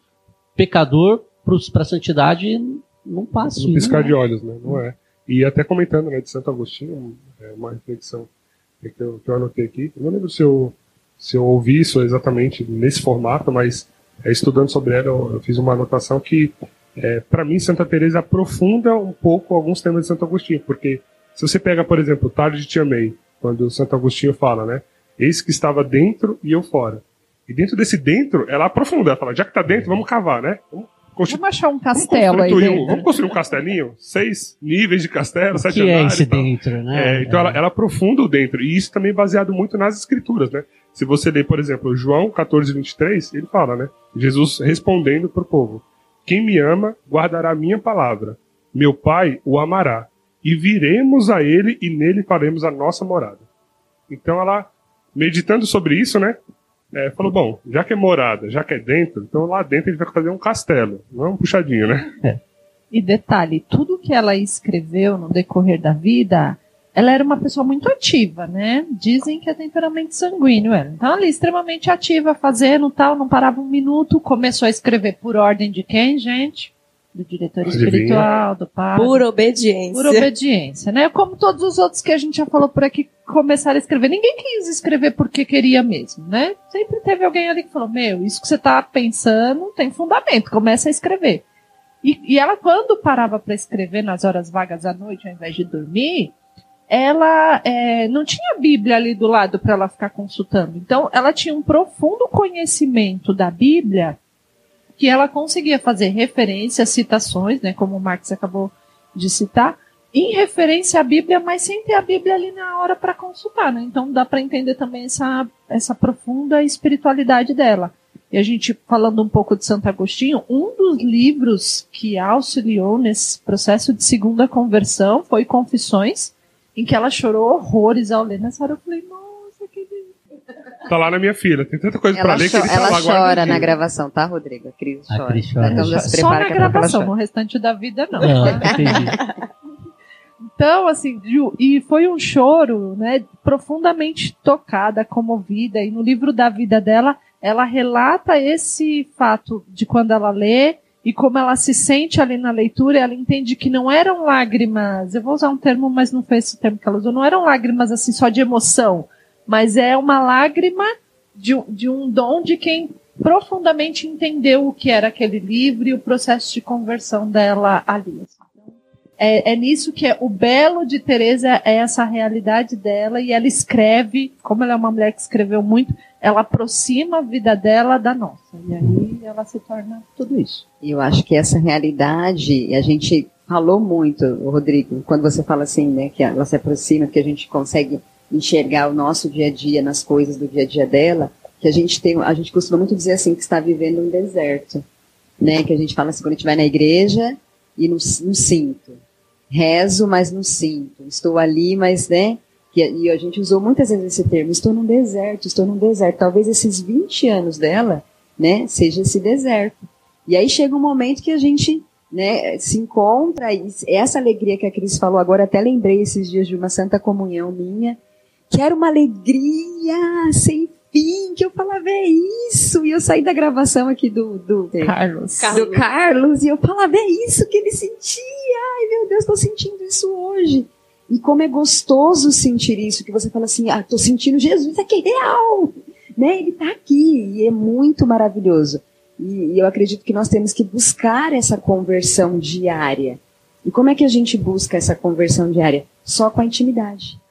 pecador para a santidade não passa. No piscar de olhos, né? Não é. E até comentando né, de Santo Agostinho, é uma reflexão que eu, que eu anotei aqui. Eu não lembro se eu, se eu ouvi isso exatamente nesse formato, mas é, estudando sobre ela, eu, eu, fiz uma anotação que, é, para mim, Santa Teresa aprofunda um pouco alguns temas de Santo Agostinho, porque se você pega, por exemplo, Tarde Te Amei, quando Santo Agostinho fala, né? Eis que estava dentro e eu fora. E dentro desse dentro, ela aprofunda, ela fala, já que está dentro, vamos cavar, né? Vamos Vamos achar um castelo vamos aí. Um, vamos construir um castelinho? Seis níveis de castelo, o sete que é esse dentro, né? É, então é. Ela, ela aprofunda o dentro. E isso também é baseado muito nas escrituras, né? Se você ler, por exemplo, João 14, 23, ele fala, né? Jesus respondendo para o povo: Quem me ama, guardará a minha palavra. Meu Pai o amará. E viremos a ele e nele faremos a nossa morada. Então ela, meditando sobre isso, né? É, falou, bom, já que é morada, já que é dentro, então lá dentro gente vai fazer um castelo, não é um puxadinho, né? É. E detalhe, tudo que ela escreveu no decorrer da vida, ela era uma pessoa muito ativa, né? Dizem que é temperamento sanguíneo, ela. Então, ali, extremamente ativa, fazendo tal, não parava um minuto, começou a escrever por ordem de quem, gente? Do diretor Adivinha. espiritual, do padre. Por obediência. Por obediência, né? Como todos os outros que a gente já falou por aqui, começaram a escrever. Ninguém quis escrever porque queria mesmo, né? Sempre teve alguém ali que falou, meu, isso que você tá pensando tem fundamento, começa a escrever. E, e ela, quando parava para escrever nas horas vagas à noite, ao invés de dormir, ela é, não tinha Bíblia ali do lado para ela ficar consultando. Então, ela tinha um profundo conhecimento da Bíblia que ela conseguia fazer referências, citações, né, como o Marx acabou de citar, em referência à Bíblia, mas sem ter a Bíblia ali na hora para consultar, né? Então dá para entender também essa, essa profunda espiritualidade dela. E a gente, falando um pouco de Santo Agostinho, um dos livros que auxiliou nesse processo de segunda conversão foi Confissões, em que ela chorou horrores ao ler nessa hora. Eu falei, que Tá lá na minha filha, tem tanta coisa para ler que ele tá Ela lá, chora na gravação, tá, Rodrigo? A Cris chora. A Cris chora. Então, Só na gravação, no restante da vida não. Não, entendi. Então, assim, e foi um choro, né, profundamente tocada, comovida, e no livro da vida dela, ela relata esse fato de quando ela lê e como ela se sente ali na leitura, ela entende que não eram lágrimas, eu vou usar um termo, mas não foi esse termo que ela usou, não eram lágrimas assim só de emoção, mas é uma lágrima de, de um dom de quem profundamente entendeu o que era aquele livro e o processo de conversão dela ali. É, é, nisso que é, o belo de Teresa é essa realidade dela e ela escreve, como ela é uma mulher que escreveu muito, ela aproxima a vida dela da nossa. E aí ela se torna tudo isso. Eu acho que essa realidade, a gente falou muito, Rodrigo, quando você fala assim, né, que ela se aproxima, que a gente consegue enxergar o nosso dia a dia nas coisas do dia a dia dela, que a gente tem, a gente costuma muito dizer assim que está vivendo um deserto, né? Que a gente fala assim quando a gente vai na igreja e não, não sinto, rezo, mas não sinto. Estou ali, mas, né? e a gente usou muitas vezes esse termo, estou num deserto, estou num deserto. Talvez esses 20 anos dela, né, seja esse deserto. E aí chega um momento que a gente, né, se encontra, e essa alegria que a Cris falou agora, até lembrei esses dias de uma santa comunhão minha, que era uma alegria sem fim, que eu falava, é isso. E eu saí da gravação aqui do, do Carlos. Do Carlos, e eu falava, é isso que ele sentia. Ai, meu Deus, estou sentindo isso hoje. E como é gostoso sentir isso, que você fala assim, ah, tô sentindo Jesus aqui é real. Né? Ele está aqui e é muito maravilhoso. E, e eu acredito que nós temos que buscar essa conversão diária. E como é que a gente busca essa conversão diária? Só com a intimidade.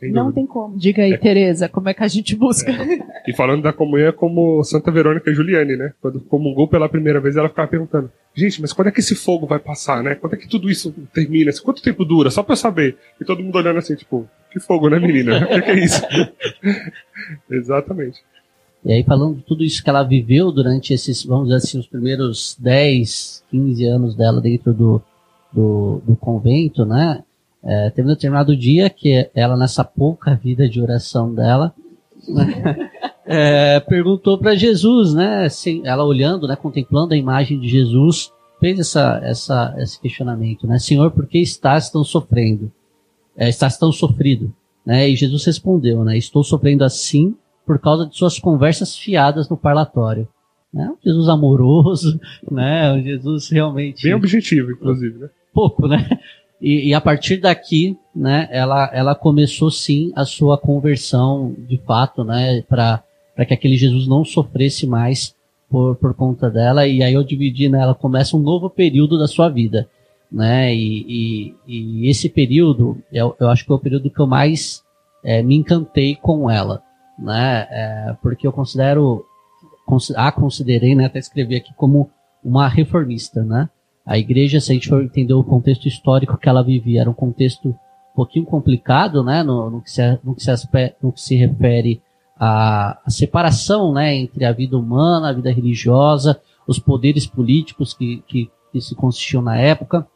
Não tem como. Diga aí, é. Tereza, como é que a gente busca? É. E falando da comunhão, é como Santa Verônica Juliane, né? Quando comungou pela primeira vez, ela ficava perguntando: gente, mas quando é que esse fogo vai passar, né? Quando é que tudo isso termina? Quanto tempo dura? Só pra eu saber. E todo mundo olhando assim, tipo, que fogo, né, menina? O que, que é isso? Exatamente. E aí, falando de tudo isso que ela viveu durante esses, vamos dizer assim, os primeiros 10, 15 anos dela dentro do, do, do convento, né? É, teve um determinado dia que ela, nessa pouca vida de oração dela, é, perguntou para Jesus, né? Assim, ela olhando, né, contemplando a imagem de Jesus, fez essa, essa, esse questionamento, né? Senhor, por que estás tão sofrendo? É, estás tão sofrido? Né? E Jesus respondeu, né? Estou sofrendo assim por causa de suas conversas fiadas no parlatório. Né? Um Jesus amoroso, né? Um Jesus realmente... Bem objetivo, inclusive, né? Pouco, né? E, e, a partir daqui, né, ela, ela começou sim a sua conversão de fato, né, para que aquele Jesus não sofresse mais por, por conta dela. E aí eu dividi, né, ela começa um novo período da sua vida, né, e, e, e esse período, eu, eu acho que é o período que eu mais é, me encantei com ela, né, é, porque eu considero, a considerei, né, até escrevi aqui como uma reformista, né, a igreja, se a gente for entender o contexto histórico que ela vivia, era um contexto um pouquinho complicado, né, no, no, que, se, no, que, se, no que se refere à, à, separação, né, entre a vida humana, a vida religiosa, os poderes políticos que, que, que se consistiam na época.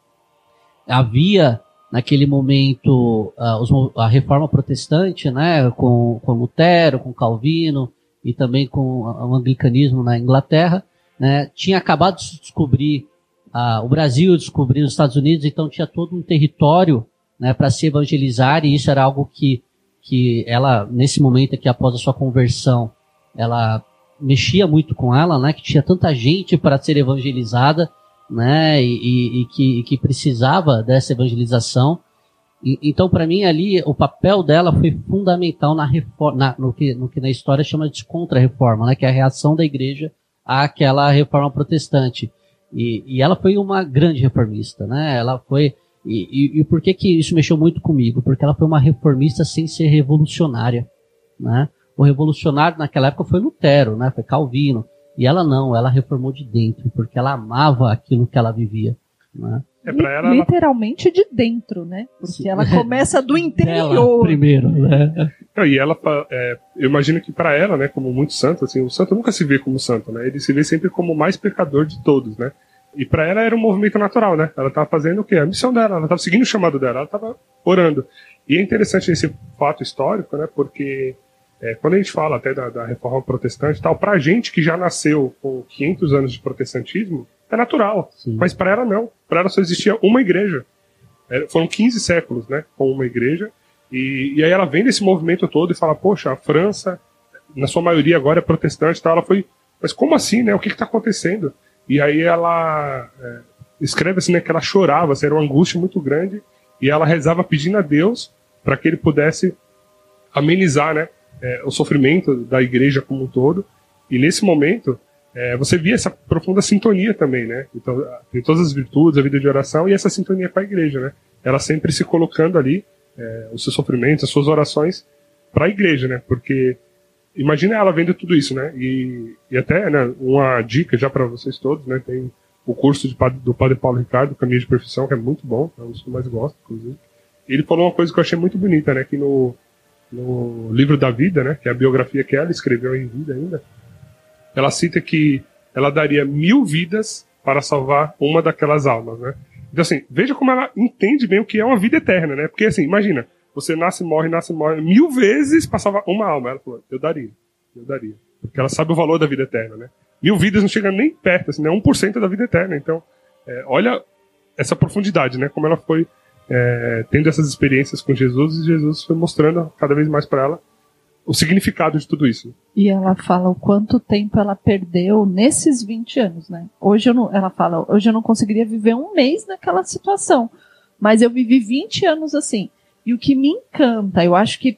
Havia, naquele momento, a, os, a reforma protestante, né, com, com Lutero, com Calvino, e também com o anglicanismo na Inglaterra, né, tinha acabado de se descobrir ah, o Brasil descobriu os Estados Unidos, então tinha todo um território né, para se evangelizar, e isso era algo que, que ela, nesse momento aqui, após a sua conversão, ela mexia muito com ela, né, que tinha tanta gente para ser evangelizada, né, e, e, que, e que precisava dessa evangelização. E, então, para mim, ali, o papel dela foi fundamental na reforma, na, no, que, no que na história chama de contra-reforma, né, que é a reação da igreja àquela reforma protestante. E, e ela foi uma grande reformista, né? Ela foi. E, e, e, por que, que isso mexeu muito comigo? Porque ela foi uma reformista sem ser revolucionária, né? O revolucionário naquela época foi Lutero, né? Foi Calvino. E ela não, ela reformou de dentro, porque ela amava aquilo que ela vivia, né? É ela, Literalmente de dentro, né? Porque Sim. ela começa do interior. primeiro, né? E ela, é, eu imagino que para ela, né, como muito santo, assim, o santo nunca se vê como santo, né? Ele se vê sempre como o mais pecador de todos, né? E para ela era um movimento natural, né? Ela estava fazendo o quê? A missão dela, ela estava seguindo o chamado dela, ela estava orando. E é interessante esse fato histórico, né? Porque é, quando a gente fala até da, da reforma protestante tal, pra gente que já nasceu com 500 anos de protestantismo, é natural. Sim. Mas para ela não. Para ela só existia uma igreja. É, foram 15 séculos, né? Com uma igreja. E, e aí ela vem desse movimento todo e fala: Poxa, a França, na sua maioria agora é protestante. Tá? Ela foi. Mas como assim, né? O que está acontecendo? E aí ela é, escreve assim, né? Que ela chorava, assim, era uma angústia muito grande. E ela rezava pedindo a Deus para que ele pudesse amenizar, né? É, o sofrimento da igreja como um todo. E nesse momento, é, você via essa profunda sintonia também, né? Então, tem todas as virtudes, a vida de oração e essa sintonia com a igreja, né? Ela sempre se colocando ali, é, os seus sofrimentos, as suas orações para a igreja, né? Porque imagina ela vendo tudo isso, né? E, e até, né, uma dica já para vocês todos, né? Tem o curso de, do Padre Paulo Ricardo, Caminho de Perfeição, que é muito bom, é um dos que eu mais gosto, inclusive. Ele falou uma coisa que eu achei muito bonita, né? Que no, no livro da vida, né? Que é a biografia que ela escreveu em vida ainda, ela cita que ela daria mil vidas para salvar uma daquelas almas, né? Então, assim, veja como ela entende bem o que é uma vida eterna, né? Porque, assim, imagina, você nasce, morre, nasce, morre, mil vezes para salvar uma alma. Ela falou, eu daria, eu daria. Porque ela sabe o valor da vida eterna, né? Mil vidas não chega nem perto, assim, né? 1% da vida eterna. Então, é, olha essa profundidade, né? Como ela foi é, tendo essas experiências com Jesus e Jesus foi mostrando cada vez mais para ela o significado de tudo isso. E ela fala o quanto tempo ela perdeu nesses 20 anos, né? Hoje eu não, ela fala, hoje eu não conseguiria viver um mês naquela situação, mas eu vivi 20 anos assim. E o que me encanta, eu acho que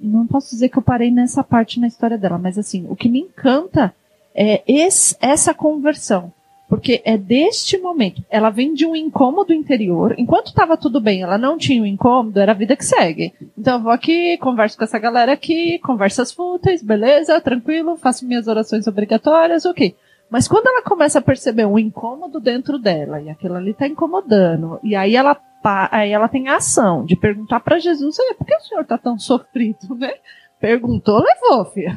não posso dizer que eu parei nessa parte na história dela, mas assim, o que me encanta é esse, essa conversão. Porque é deste momento. Ela vem de um incômodo interior. Enquanto estava tudo bem, ela não tinha um incômodo, era a vida que segue. Então eu vou aqui, converso com essa galera aqui, conversas fúteis, beleza, tranquilo, faço minhas orações obrigatórias, ok. Mas quando ela começa a perceber um incômodo dentro dela, e aquilo ali está incomodando, e aí ela, aí ela tem a ação de perguntar para Jesus, por que o senhor está tão sofrido, né? Perguntou, levou, filha.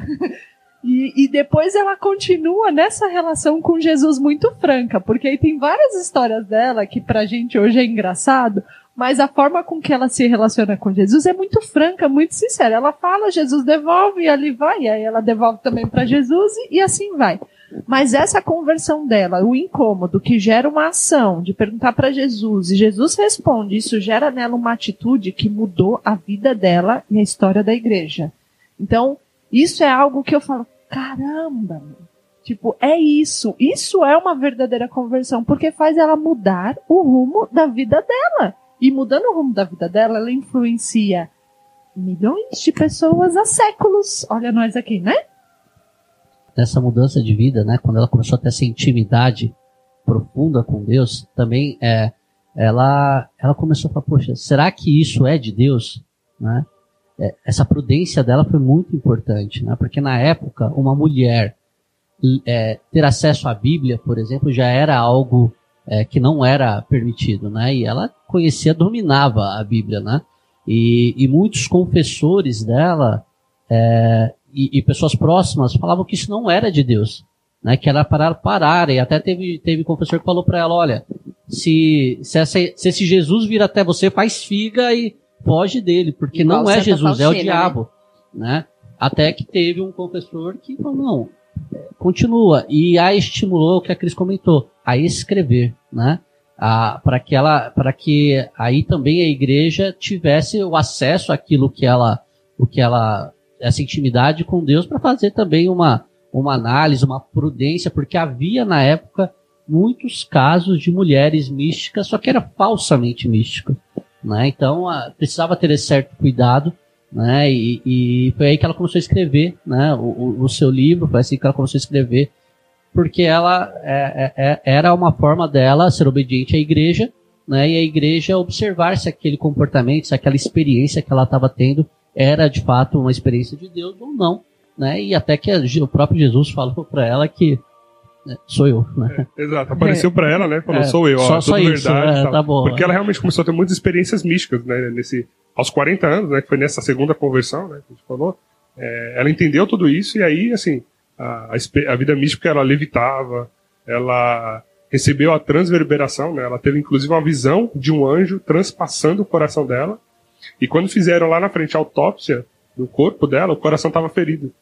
E, e, depois ela continua nessa relação com Jesus muito franca, porque aí tem várias histórias dela que pra gente hoje é engraçado, Mas a forma com que ela se relaciona com Jesus é muito franca, muito sincera. Ela fala, Jesus devolve, e ali vai, e aí ela devolve também para Jesus e, e assim vai. Mas essa conversão dela, o incômodo que gera uma ação de perguntar para Jesus e Jesus responde, isso gera nela uma atitude que mudou a vida dela e a história da igreja. Então, isso é algo que eu falo, caramba, tipo, é isso. Isso é uma verdadeira conversão, porque faz ela mudar o rumo da vida dela. E mudando o rumo da vida dela, ela influencia milhões de pessoas há séculos. Olha nós aqui, né? Nessa mudança de vida, né? Quando ela começou a ter essa intimidade profunda com Deus, também é, ela, ela começou a falar, poxa, será que isso é de Deus? Né? É, essa prudência dela foi muito importante, né? Porque na época, uma mulher é, ter acesso à Bíblia, por exemplo, já era algo é, que não era permitido, né? E ela conhecia, dominava a Bíblia, né? E, e muitos confessores dela é, e, e, pessoas próximas falavam que isso não era de Deus, né? Que era para parar. E até teve, teve confessor que falou para ela, olha, se, se, essa, se esse Jesus vir até você, faz figa e foge dele, porque Igual não é Jesus, é o né? diabo, né? né? Até que teve um confessor que falou, não, continua. E a estimulou o que a Cris comentou, a escrever, né? para que ela, para que aí também a igreja tivesse o acesso àquilo que ela, o que ela, essa intimidade com Deus para fazer também uma, uma análise, uma prudência, porque havia na época muitos casos de mulheres místicas, só que era falsamente mística, né? Então a, precisava ter esse certo cuidado né? E, e, foi aí que ela começou a escrever, né? O, o, seu livro, foi assim que ela começou a escrever, porque ela é, é, é, era uma forma dela ser obediente à igreja, né? E a igreja observar se aquele comportamento, se aquela experiência que ela estava tendo era de fato uma experiência de Deus ou não, né? E até que o próprio Jesus falou para ela que sou eu, né? É, exato, apareceu é. para ela, né? Falou, é, sou eu, ó, só, só isso, verdade. É, tá bom, porque ela realmente começou a ter muitas experiências místicas, né? Nesse, aos 40 anos, né? Que foi nessa segunda conversão, né? Que a gente falou. É, ela entendeu tudo isso e aí, assim, a, a, a vida mística ela levitava, ela recebeu a transverberação, né? Ela teve inclusive uma visão de um anjo transpassando o coração dela. E quando fizeram lá na frente a autópsia do corpo dela, o coração estava ferido.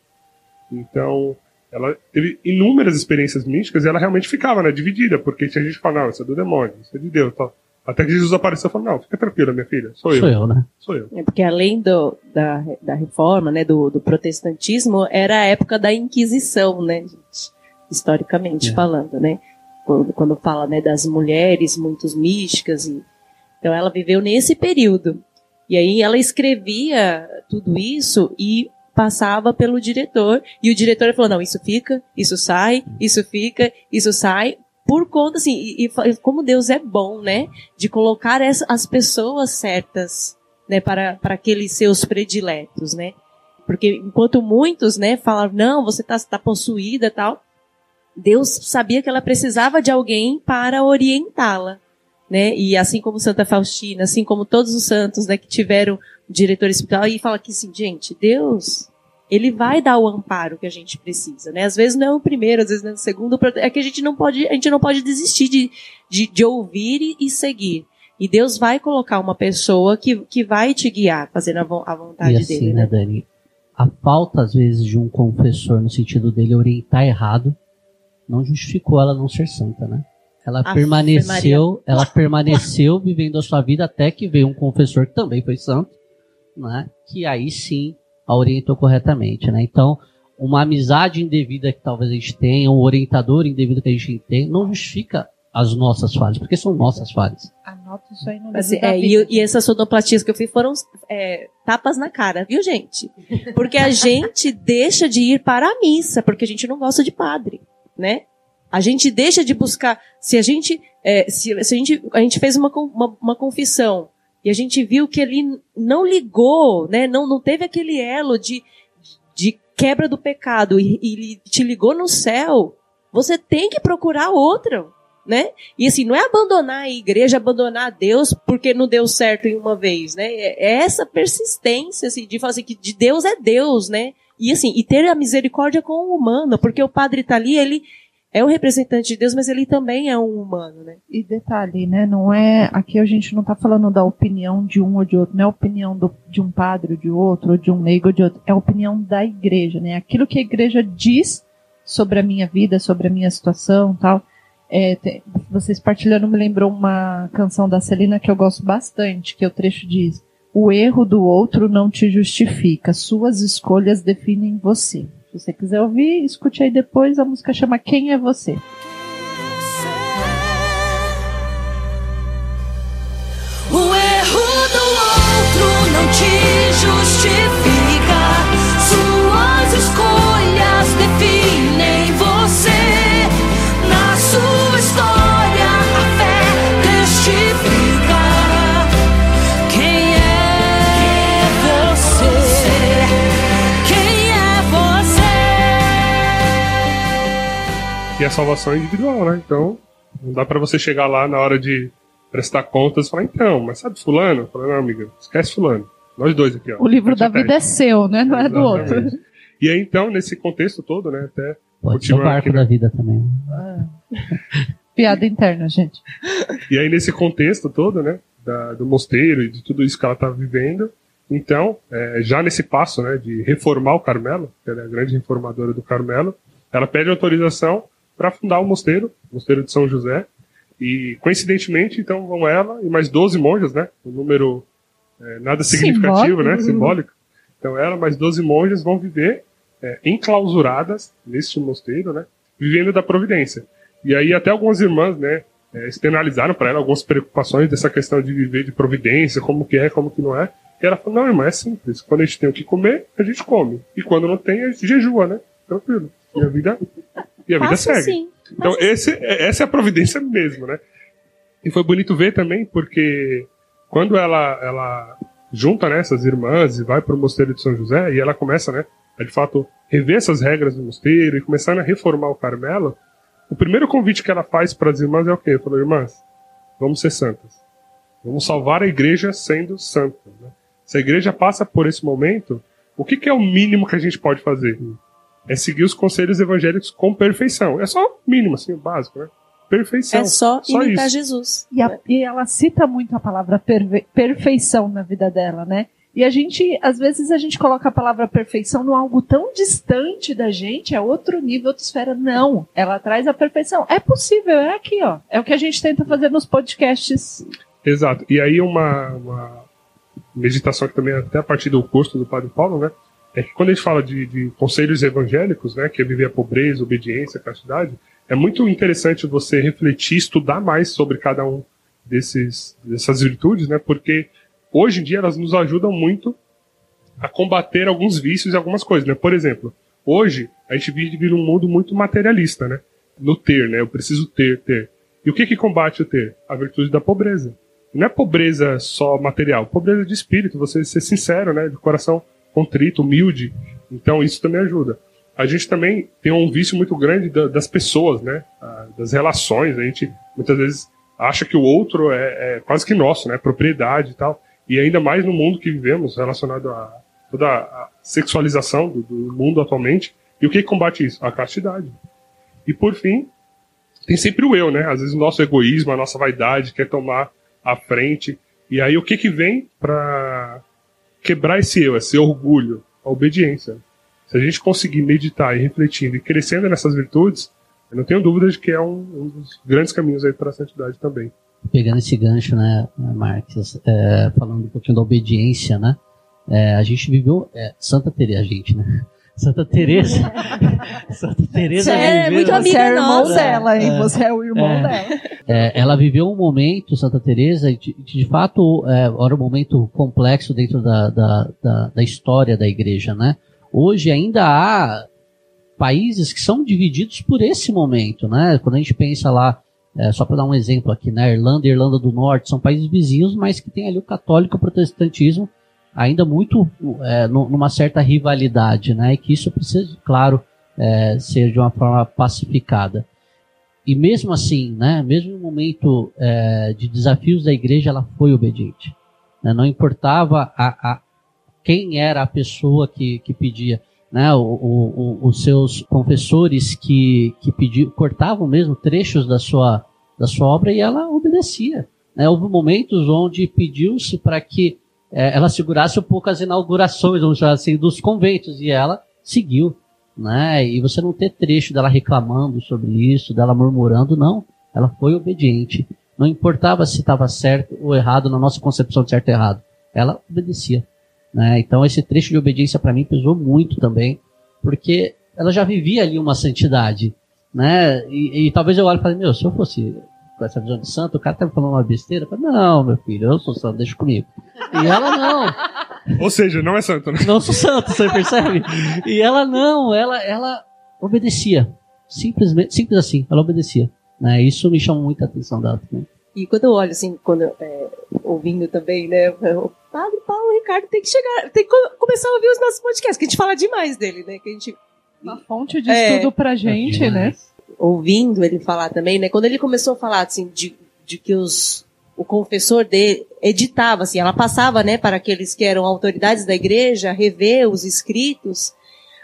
Então, ela teve inúmeras experiências místicas e ela realmente ficava, né, dividida, porque tinha gente que falava, não, isso é do demônio, isso é de Deus, tal. Até que Jesus apareceu e falou, não, fica tranquila, minha filha, sou eu. Sou eu, né? Sou eu. É porque além do, da, da reforma, né, do, do protestantismo, era a época da Inquisição, né, gente? Historicamente é. falando, né? Quando, quando fala, né, das mulheres muito místicas. E, então ela viveu nesse período. E aí ela escrevia tudo isso e passava pelo diretor e o diretor falou: não, isso fica, isso sai, isso fica, isso sai. Por conta, assim, e, e como Deus é bom, né? De colocar essa, as pessoas certas, né? Para, para aqueles seus prediletos, né? Porque enquanto muitos, né, falavam, não, você está tá possuída tal, Deus sabia que ela precisava de alguém para orientá-la. Né? E assim como Santa Faustina, assim como todos os santos, né, que tiveram diretor espiritual, e fala que assim, gente, Deus, ele vai dar o amparo que a gente precisa, né? Às vezes não é o primeiro, às vezes não é o segundo, é que a gente não pode, a gente não pode desistir de, de, de ouvir e, seguir. E Deus vai colocar uma pessoa que, que vai te guiar, fazendo a, a vontade e assim, dele. Né, né, Dani? A falta, às vezes, de um confessor no sentido dele orientar errado, não justificou ela não ser santa, né? Ela a permaneceu, ela permaneceu vivendo a sua vida até que veio um confessor que também foi santo, né? Que aí sim a orientou corretamente, né? Então, uma amizade indevida que talvez a gente tenha, um orientador indevido que a gente tem, não justifica as nossas falhas, porque são nossas falhas. Anota isso aí no assim, é, e, e, essas sonoplastias que eu fiz foram é, tapas na cara, viu, gente? Porque a gente deixa de ir para a missa, porque a gente não gosta de padre, né? A gente deixa de buscar. Se a gente, é, se, se, a gente, a gente fez uma, uma, uma confissão e a gente viu que ele não ligou, né? Não, não teve aquele elo de, de quebra do pecado e, e te ligou no céu. Você tem que procurar outra, né? E assim, não é abandonar a igreja, abandonar Deus porque não deu certo em uma vez, né? É, é essa persistência, assim, de falar assim, que de Deus é Deus, né? E assim, e ter a misericórdia com o humano, porque o padre tá ali, ele, é um representante de Deus, mas ele também é um humano, né? E detalhe, né? Não é. Aqui a gente não está falando da opinião de um ou de outro, não é a opinião do, de um padre ou de outro, ou de um leigo ou de outro. É a opinião da igreja, né? Aquilo que a igreja diz sobre a minha vida, sobre a minha situação tal. É, tem, vocês partilhando me lembrou uma canção da Celina que eu gosto bastante, que o trecho diz: O erro do outro não te justifica, suas escolhas definem você. Se você quiser ouvir, escute aí depois. A música chama Quem é Você. O erro do outro não te justifica. Você? E a salvação é individual, né? Então, não dá pra você chegar lá na hora de prestar contas e falar, então, mas sabe fulano? Falar, não, amiga, esquece fulano. Nós dois aqui, ó. O livro da vida é seu, né? Não é do outro. E aí, então, nesse contexto todo, né, até Pode ser o barco aqui, né? da vida também. Piada interna, gente. E aí, nesse contexto todo, né, da- do mosteiro e de tudo isso que ela está vivendo, então, é, já nesse passo, né, de reformar o Carmelo, que ela é a grande reformadora do Carmelo, ela pede autorização para fundar o mosteiro, o mosteiro de São José, e coincidentemente, então, vão ela e mais 12 monjas, né, um número é, nada significativo, Simbólico. né, simbólico. Então, ela mais 12 monjas vão viver é, enclausuradas neste mosteiro, né, vivendo da providência. E aí até algumas irmãs, né, é, externalizaram para ela algumas preocupações dessa questão de viver de providência, como que é, como que não é. E ela falou, não, irmã, é simples. Quando a gente tem o que comer, a gente come. E quando não tem, a gente jejua, né? Tranquilo. E a vida, e a vida Faço segue. sim. Então, esse, é- essa é a providência mesmo, né? E foi bonito ver também, porque quando ela, ela junta né, essas irmãs e vai para o mosteiro de São José, e ela começa, né, a de fato rever essas regras do mosteiro e começar a reformar o Carmelo, o primeiro convite que ela faz para as irmãs é o quê? Falou, irmãs, vamos ser santas. Vamos salvar a igreja sendo santa. Né? Se a igreja passa por esse momento, o que, que é o mínimo que a gente pode fazer? É seguir os conselhos evangélicos com perfeição. É só o mínimo, assim, o básico, né? Perfeição. É só, Só imitar isso. Jesus. E, a- e ela cita muito a palavra perve- perfeição na vida dela, né? E a gente, às vezes, a gente coloca a palavra perfeição no algo tão distante da gente, é outro nível, outra esfera. Não, ela traz a perfeição. É possível, é aqui, ó. É o que a gente tenta fazer nos podcasts. Exato. E aí uma, uma meditação que também é até a partir do curso do Padre Paulo, né? É que quando a gente fala de, de conselhos evangélicos, né? Que é viver a pobreza, obediência, castidade, é muito interessante você refletir, estudar mais sobre cada um desses, dessas virtudes, né? Porque hoje em dia elas nos ajudam muito a combater alguns vícios e algumas coisas, né? Por exemplo, hoje a gente vive num mundo muito materialista, né? No ter, né? Eu preciso ter, ter. E o que que combate o ter? A virtude da pobreza. Não é pobreza só material, pobreza de espírito, você ser sincero, né? De coração contrito, humilde. Então isso também ajuda. A gente também tem um vício muito grande da- das pessoas, né? Das relações. A gente muitas vezes acha que o outro é, é quase que nosso, né? Propriedade e tal. E ainda mais no mundo que vivemos, relacionado a toda a sexualização do, do mundo atualmente. E o que combate isso? A castidade. E por fim, tem sempre o eu, né? Às vezes o nosso egoísmo, a nossa vaidade quer tomar a frente. E aí o que que vem para quebrar esse eu, esse orgulho? A obediência. Se a gente conseguir meditar e refletindo e crescendo nessas virtudes, eu não tenho dúvida de que é um, um dos grandes caminhos aí para a santidade também. Pegando esse gancho, né, Marques, é, falando um pouquinho da obediência, né? É, a gente viveu é, Santa Teresa, a gente, né? Santa Teresa. Santa Teresa Você é muito Você amiga é irmão nossa. dela, hein? É. Você é o irmão É. dela. É, ela viveu um momento, Santa Teresa, de, de fato, é, era um momento complexo dentro da, da, da, da história da igreja, né? Hoje ainda há países que são divididos por esse momento, né? Quando a gente pensa lá, é, só para dar um exemplo aqui, né? Irlanda e Irlanda do Norte são países vizinhos, mas que tem ali o católico e o protestantismo ainda muito é, nu- numa certa rivalidade, né? E que isso precisa, claro, é, ser de uma forma pacificada. E mesmo assim, né, mesmo no momento é, de desafios da igreja, ela foi obediente. né? Não importava a, a- quem era a pessoa que, que pedia. né, o- o- o- os seus confessores que, que pediam, cortavam mesmo trechos da sua, da sua obra e ela obedecia. né? houve momentos onde pediu-se para que eh, ela segurasse um pouco as inaugurações, vamos chamar assim, dos conventos, e ela seguiu. Né? E você não ter trecho dela reclamando sobre isso, dela murmurando, não. Ela foi obediente. Não importava se estava certo ou errado na nossa concepção de certo e errado. Ela obedecia. Né? Então esse trecho de obediência para mim pesou muito também, porque ela já vivia ali uma santidade. Né? E, e talvez eu olhe e fale, meu, se eu fosse com essa visão de santo, o cara tá falando uma besteira. Eu falo, não, meu filho, eu sou santo, deixa comigo. E ela não. Ou seja, não é santo, né? Não sou santo, você percebe? E ela não, ela, ela obedecia. Simplesmente, simples assim, ela obedecia. Né? Isso me chamou muita atenção dela também. E quando eu olho assim, quando é, ouvindo também, né? O Padre Paulo Ricardo tem que chegar, tem que co- começar a ouvir os nossos podcasts, que a gente fala demais dele, né? Que a gente Uma fonte de É. estudo pra gente, né? Ouvindo ele falar também, né? Quando ele começou a falar assim de, de que os o confessor dele editava assim, ela passava, né, para aqueles que eram autoridades da igreja, rever os escritos,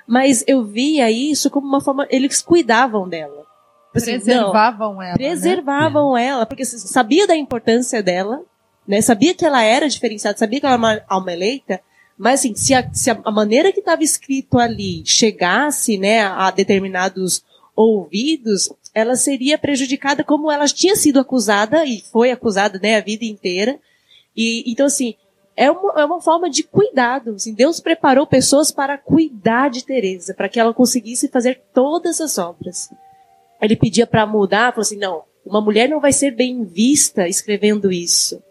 mas eu via isso como uma forma, eles cuidavam dela. Assim, não, Preservavam ela. né? preservavam ela, porque s- sabia da importância dela, né? Sabia que ela era diferenciada, sabia que ela era uma alma eleita, mas assim, se a, se a maneira que estava escrito ali chegasse, né, a determinados ouvidos, ela seria prejudicada como ela tinha sido acusada e foi acusada, né, a vida inteira. E então assim, é uma, é uma forma de cuidado. Assim, Deus preparou pessoas para cuidar de Teresa, para que ela conseguisse fazer todas as obras ele pedia para mudar, falou assim, não, uma mulher não vai ser bem vista escrevendo isso,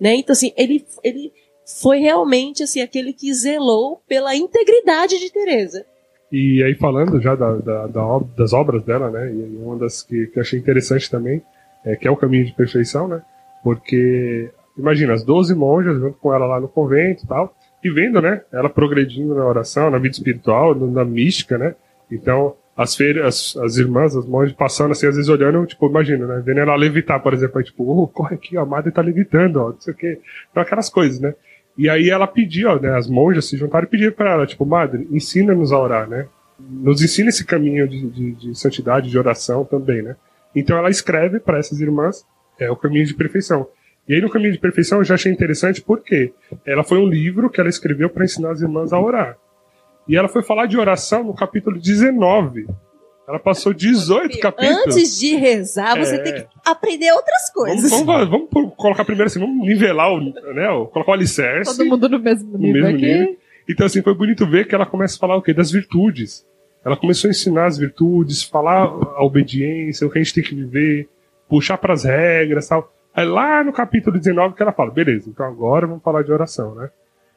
né? Então assim, ele ele foi realmente assim aquele que zelou pela integridade de Teresa. E aí falando já da, da- da das obras dela, né? E uma das que, que eu achei interessante também, é que é o caminho de perfeição, né? Porque, imagina, as 12 monjas junto com ela lá no convento e tal, e vendo, né? Ela progredindo na oração, na vida espiritual, na mística, né? Então, as feiras, as, as irmãs, as monjas passando assim, às vezes olhando, tipo, imagina, né? Vendo ela levitar, por exemplo, aí, tipo, oh, corre aqui, a madre tá levitando, ó, não sei o quê. Então, aquelas coisas, né? E aí ela pediu, né? As monjas se juntaram e pediram para ela, tipo, madre, ensina-nos a orar, né? Nos ensina esse caminho de, de, de santidade, de oração também, né? Então ela escreve para essas irmãs é, o caminho de perfeição. E aí no caminho de perfeição eu já achei interessante porque ela foi um livro que ela escreveu para ensinar as irmãs a orar. E ela foi falar de oração no capítulo 19. Ela passou 18 capítulos. Antes de rezar, você É. tem que aprender outras Vamos, coisas. vamos, vamos por- colocar primeiro assim, vamos nivelar o, né, o- colocar o alicerce. Todo mundo no mesmo no nível mesmo aqui. nível. Então, assim, foi bonito ver que ela começa a falar o quê? Das virtudes. Ela começou a ensinar as virtudes, falar a obediência, o que a gente tem que viver, puxar para as regras tal. Aí lá no capítulo 19 que ela fala, beleza, então agora vamos falar de oração, né?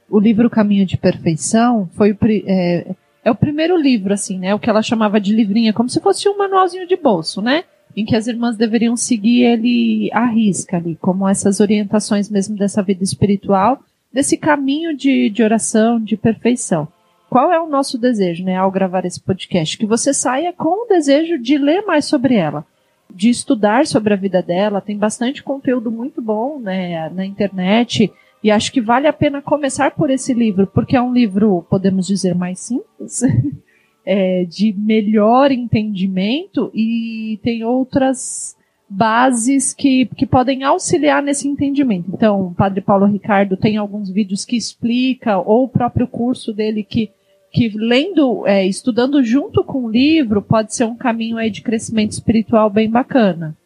o livro Caminho de Perfeição foi o, é, é o primeiro livro, assim, né? O que ela chamava de livrinha, como se fosse um manualzinho de bolso, né? Em que as irmãs deveriam seguir ele à risca ali, como essas orientações mesmo dessa vida espiritual, desse caminho de, de oração, de perfeição. Qual é o nosso desejo, né, ao gravar esse podcast? Que você saia com o desejo de ler mais sobre ela, de estudar sobre a vida dela. Tem bastante conteúdo muito bom, né, na internet. E acho que vale a pena começar por esse livro, porque é um livro, podemos dizer, mais simples, é, de melhor entendimento e tem outras bases que, que podem auxiliar nesse entendimento. Então, o Padre Paulo Ricardo tem alguns vídeos que explica, ou o próprio curso dele que, que lendo, é, estudando junto com o livro, pode ser um caminho aí de crescimento espiritual bem bacana.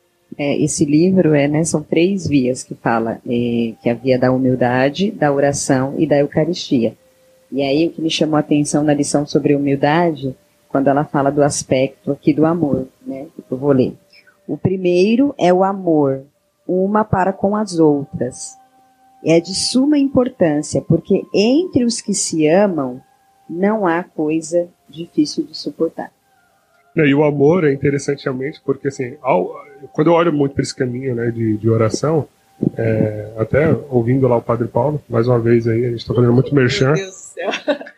É, esse livro é, né, são três vias que fala, é, que é a via da humildade, da oração e da Eucaristia. E aí o que me chamou a atenção na lição sobre humildade, quando ela fala do aspecto aqui do amor, né? Eu vou ler. O primeiro é o amor, uma para com as outras. É de suma importância, porque entre os que se amam não há coisa difícil de suportar. E o amor é interessante realmente, porque assim, ao- quando eu olho muito para esse caminho né, de, de oração, é, até ouvindo lá o Padre Paulo, mais uma vez aí, a gente está fazendo muito merchan. Meu Deus do céu.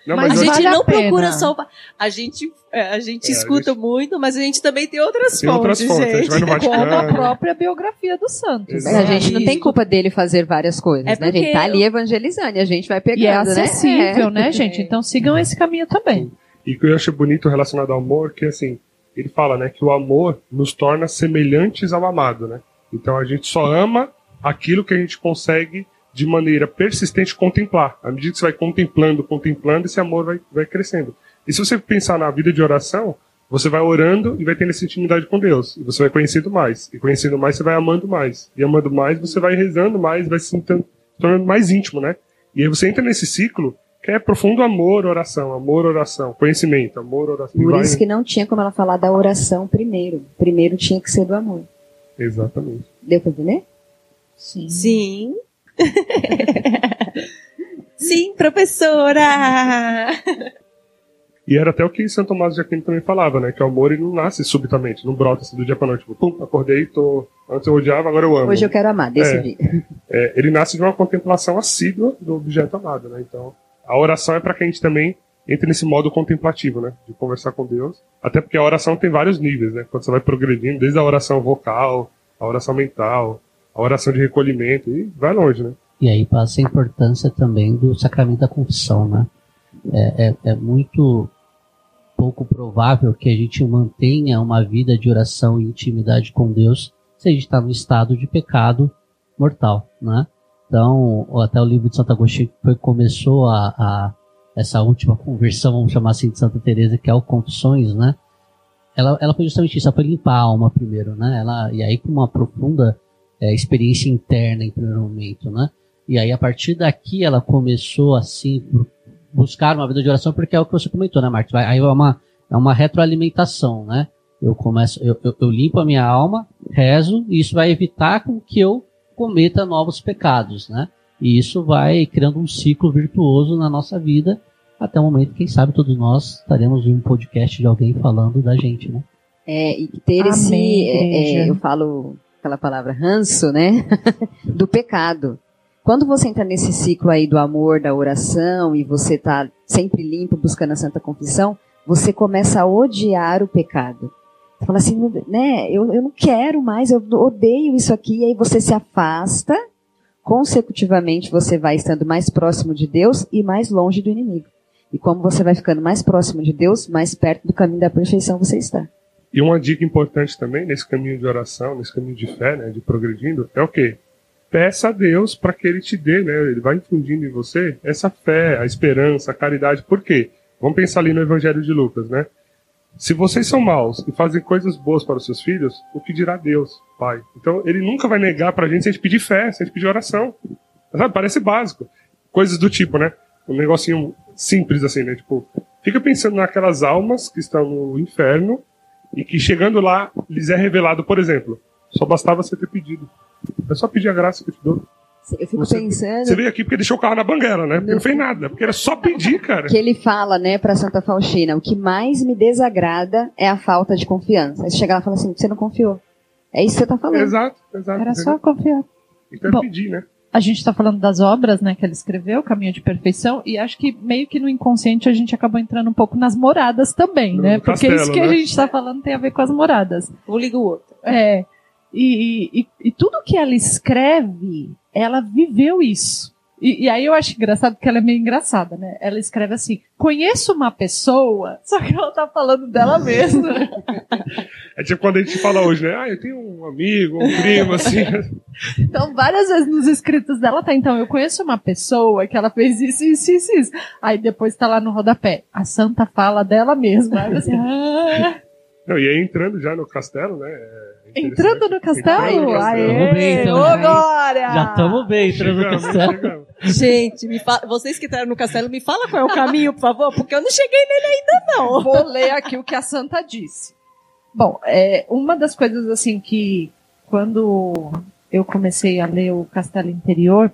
Não, Mas mas a gente vale a não pena. procura só. o pa- A gente, é, a gente É, a escuta muito, mas a gente também tem outras Tem fontes, outras fontes, a gente gente. vai no Como a própria biografia dos santos. Exato. A gente não tem culpa dele fazer várias coisas, É né? A gente tá ali evangelizando e a gente vai pegando, E é né? acessível, É. né, gente? Então sigam esse caminho também. E o que eu acho bonito relacionado ao amor, que assim, ele fala, né, que o amor nos torna semelhantes ao amado, né? Então a gente só ama aquilo que a gente consegue de maneira persistente contemplar. À medida que você vai contemplando, contemplando, esse amor vai, vai crescendo. E se você pensar na vida de oração, você vai orando e vai tendo essa intimidade com Deus. E você vai conhecendo mais. E conhecendo mais, você vai amando mais. E amando mais, você vai rezando mais, vai se tornando mais íntimo, né? E aí você entra nesse ciclo que é profundo amor, oração, amor, oração, conhecimento, amor, oração. Por isso que não tinha como ela falar da oração primeiro. Primeiro tinha que ser do amor. Exatamente. Deu pra entender? Sim. Sim. Sim, professora! E era até o que Santo Tomás de Aquino também falava, né? Que o amor não nasce subitamente, não brota assim do dia pra noite. Tipo, pum, acordei, tô. Antes eu odiava, agora eu amo. Hoje eu quero amar, decidi. É, ele nasce de uma contemplação assídua do objeto amado, né? Então, a oração é para que a gente também entre nesse modo contemplativo, né? De conversar com Deus. Até porque a oração tem vários níveis, né? Quando você vai progredindo, desde a oração vocal, a oração mental, a oração de recolhimento, e vai longe, né? E aí passa a importância também do sacramento da confissão, né? É, é, é muito pouco provável que a gente mantenha uma vida de oração e intimidade com Deus se a gente está no estado de pecado mortal, né? Então, até o livro de Santo Agostinho foi começou a, a essa última conversão, vamos chamar assim, de Santa Teresa, que é o Confissões, né? Ela, ela foi justamente isso, ela foi limpar a alma primeiro, né? Ela, e aí com uma profunda é, experiência interna em primeiro momento, né? E aí a partir daqui ela começou assim buscar uma vida de oração, porque é o que você comentou, né, Marcos? Aí é uma, é uma retroalimentação, né? Eu começo, eu, eu, eu limpo a minha alma, rezo, e isso vai evitar com que eu cometa novos pecados, né? E isso vai criando um ciclo virtuoso na nossa vida, até o momento, quem sabe todos nós estaremos em um podcast de alguém falando da gente, né? É, e ter Amém, esse, é, é, eu falo aquela palavra ranço, né? do pecado. Quando você entra nesse ciclo aí do amor, da oração, e você tá sempre limpo, buscando a Santa Confissão, você começa a odiar o pecado. Fala assim, né, eu, eu não quero mais, eu odeio isso aqui, e aí você se afasta, consecutivamente você vai estando mais próximo de Deus e mais longe do inimigo. E como você vai ficando mais próximo de Deus, mais perto do caminho da perfeição você está. E uma dica importante também nesse caminho de oração, nesse caminho de fé, né, de progredindo, é o quê? Peça a Deus para que Ele te dê, né? Ele vai infundindo em você essa fé, a esperança, a caridade. Por quê? Vamos pensar ali no Evangelho de Lucas, né? Se vocês são maus e fazem coisas boas para os seus filhos, o que dirá Deus, Pai? Então, Ele nunca vai negar para a gente se a gente pedir fé, se a gente pedir oração. Sabe? Parece básico. Coisas do tipo, né? Um negocinho simples assim, né? Tipo, fica pensando naquelas almas que estão no inferno e que chegando lá lhes é revelado, por exemplo, só bastava você ter pedido. É só pedir a graça que eu te dou. Eu fico Você- pensando Você veio aqui porque deixou o carro na banguela, né? Porque não fez nada. Porque era só pedir, cara. que ele fala, né, para Santa Faustina, o que mais me desagrada é a falta de confiança. Aí você chega lá e fala assim, você não confiou. É isso que você tá falando. Exato, exato. Era só confiar. Então é Bom. pedir, né? A gente está falando das obras, né, que ele escreveu, Caminho de Perfeição, e acho que meio que no inconsciente a gente acabou entrando um pouco nas moradas também, No né? Porque castelo, isso que né? a gente está falando tem a ver com as moradas. Um liga o outro. É. E, e, e tudo que ela escreve, ela viveu isso. E, e aí eu acho engraçado porque ela é meio engraçada, né? Ela escreve assim: conheço uma pessoa, só que ela tá falando dela mesma. É tipo quando a gente fala hoje, né? Ah, eu tenho um amigo, um primo, assim. Então, várias vezes nos escritos dela tá, então, eu conheço uma pessoa que ela fez isso, isso, isso, isso. Aí depois tá lá no rodapé. A santa fala dela mesma. Aí você, ah, Não, e aí entrando já no castelo, né? Entrando no castelo? Aê, ô já. glória! Já estamos bem, entrando no castelo. chegamos. Gente, me fa- vocês que entraram no castelo, me fala qual é o caminho, por favor, porque eu não cheguei nele ainda, não. Vou ler aqui o que a santa disse. Bom, é, uma das coisas assim que quando eu comecei a ler o Castelo Interior,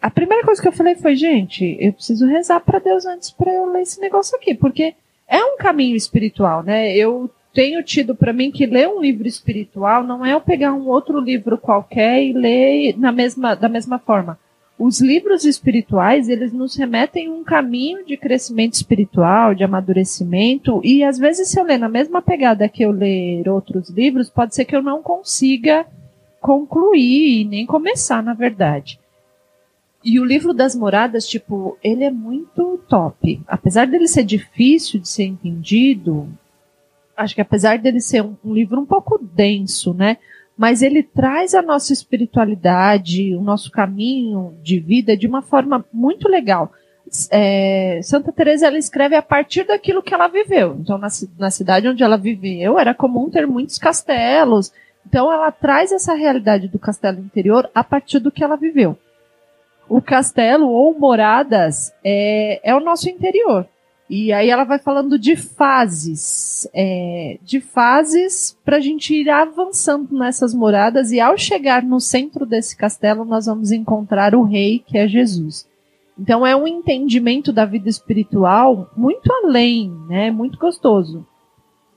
a primeira coisa que eu falei foi, gente, eu preciso rezar para Deus antes para eu ler esse negócio aqui, porque é um caminho espiritual, né? Eu tenho tido para mim que ler um livro espiritual não é eu pegar um outro livro qualquer e ler na mesma, da mesma forma. Os livros espirituais, eles nos remetem a um caminho de crescimento espiritual, de amadurecimento, e às vezes se eu ler na mesma pegada que eu ler outros livros, pode ser que eu não consiga concluir e nem começar, na verdade. E o livro das moradas, tipo, ele é muito top. Apesar dele ser difícil de ser entendido, acho que apesar dele ser um, um livro um pouco denso, né? Mas ele traz a nossa espiritualidade, o nosso caminho de vida de uma forma muito legal. É, Santa Teresa ela escreve a partir daquilo que ela viveu. Então, na, na cidade onde ela viveu, era comum ter muitos castelos. Então, ela traz essa realidade do castelo interior a partir do que ela viveu. O castelo ou moradas é, é o nosso interior. E aí ela vai falando de fases, é, de fases para a gente ir avançando nessas moradas e ao chegar no centro desse castelo nós vamos encontrar o rei que é Jesus. Então é um entendimento da vida espiritual muito além, né? Muito gostoso.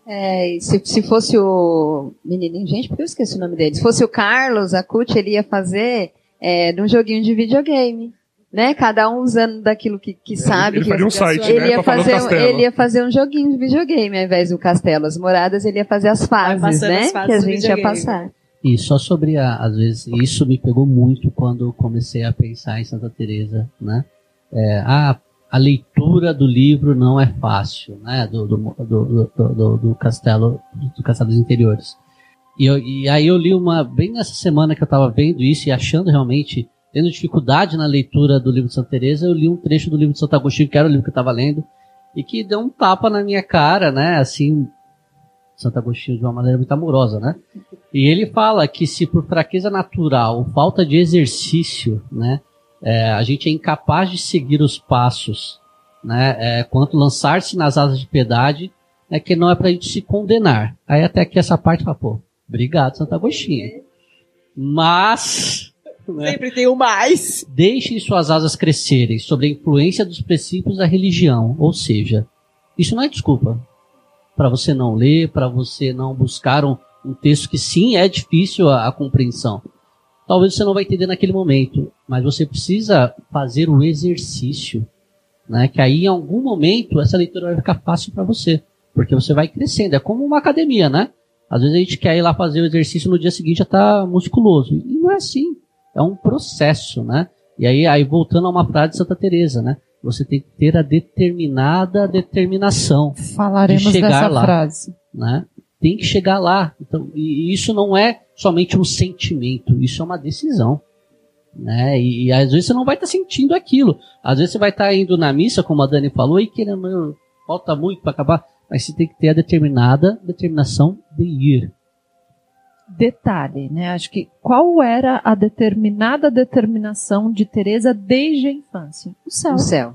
É, se, se fosse o menininho, gente, porque eu esqueci o nome dele. Se fosse o Carlos, a CUT, ele ia fazer é, num joguinho de videogame. Né? Cada um usando daquilo que, que sabe. ele que faria um site, ele, né, ia fazer, um- ele ia fazer um joguinho de videogame ao invés do castelo. As moradas, ele ia fazer as fases, né? as fases que a gente ia passar. E só sobre a, às vezes, isso me pegou muito quando comecei a pensar em Santa Teresa, né? É, a, a leitura do livro não é fácil, né? Do, do, do, do, do- do castelo, do castelo dos interiores. E, eu- e aí eu li uma, bem nessa semana que eu estava vendo isso e achando realmente, tendo dificuldade na leitura do livro de Santa Teresa, eu li um trecho do livro de Santo Agostinho, que era o livro que eu estava lendo, e que deu um tapa na minha cara, né? Assim, Santo Agostinho de uma maneira muito amorosa, né? E ele fala que se por fraqueza natural falta de exercício, né, é, a gente é incapaz de seguir os passos, né, é, quanto lançar-se nas asas de piedade, é que não é para a gente se condenar. Aí até aqui essa parte fala, pô, obrigado Santo Agostinho. Mas né, Sempre tem o mais. deixem suas asas crescerem sob a influência dos princípios da religião. Ou seja, isso não é desculpa para você não ler, para você não buscar um, um texto que sim é difícil a, a compreensão. Talvez você não vai entender naquele momento, mas você precisa fazer o exercício, né? Que aí em algum momento essa leitura vai ficar fácil para você, porque você vai crescendo. É como uma academia, né? Às vezes a gente quer ir lá fazer o exercício no dia seguinte já tá musculoso e não é assim. É um processo, né? E aí, aí voltando a uma frase de Santa Teresa, né? Você tem que ter a determinada determinação, Falaremos De chegar dessa lá. frase. né? Tem que chegar lá. Então, e isso não é somente um sentimento, isso é uma decisão. Né? E, e às vezes você não vai estar sentindo aquilo. Às vezes você vai estar indo na missa, como a Dani falou, e querendo, "Meu, falta muito para acabar. Mas você tem que ter a determinada determinação de ir. Detalhe, né? Acho que qual era a determinada determinação de Teresa desde a infância? O céu. No céu.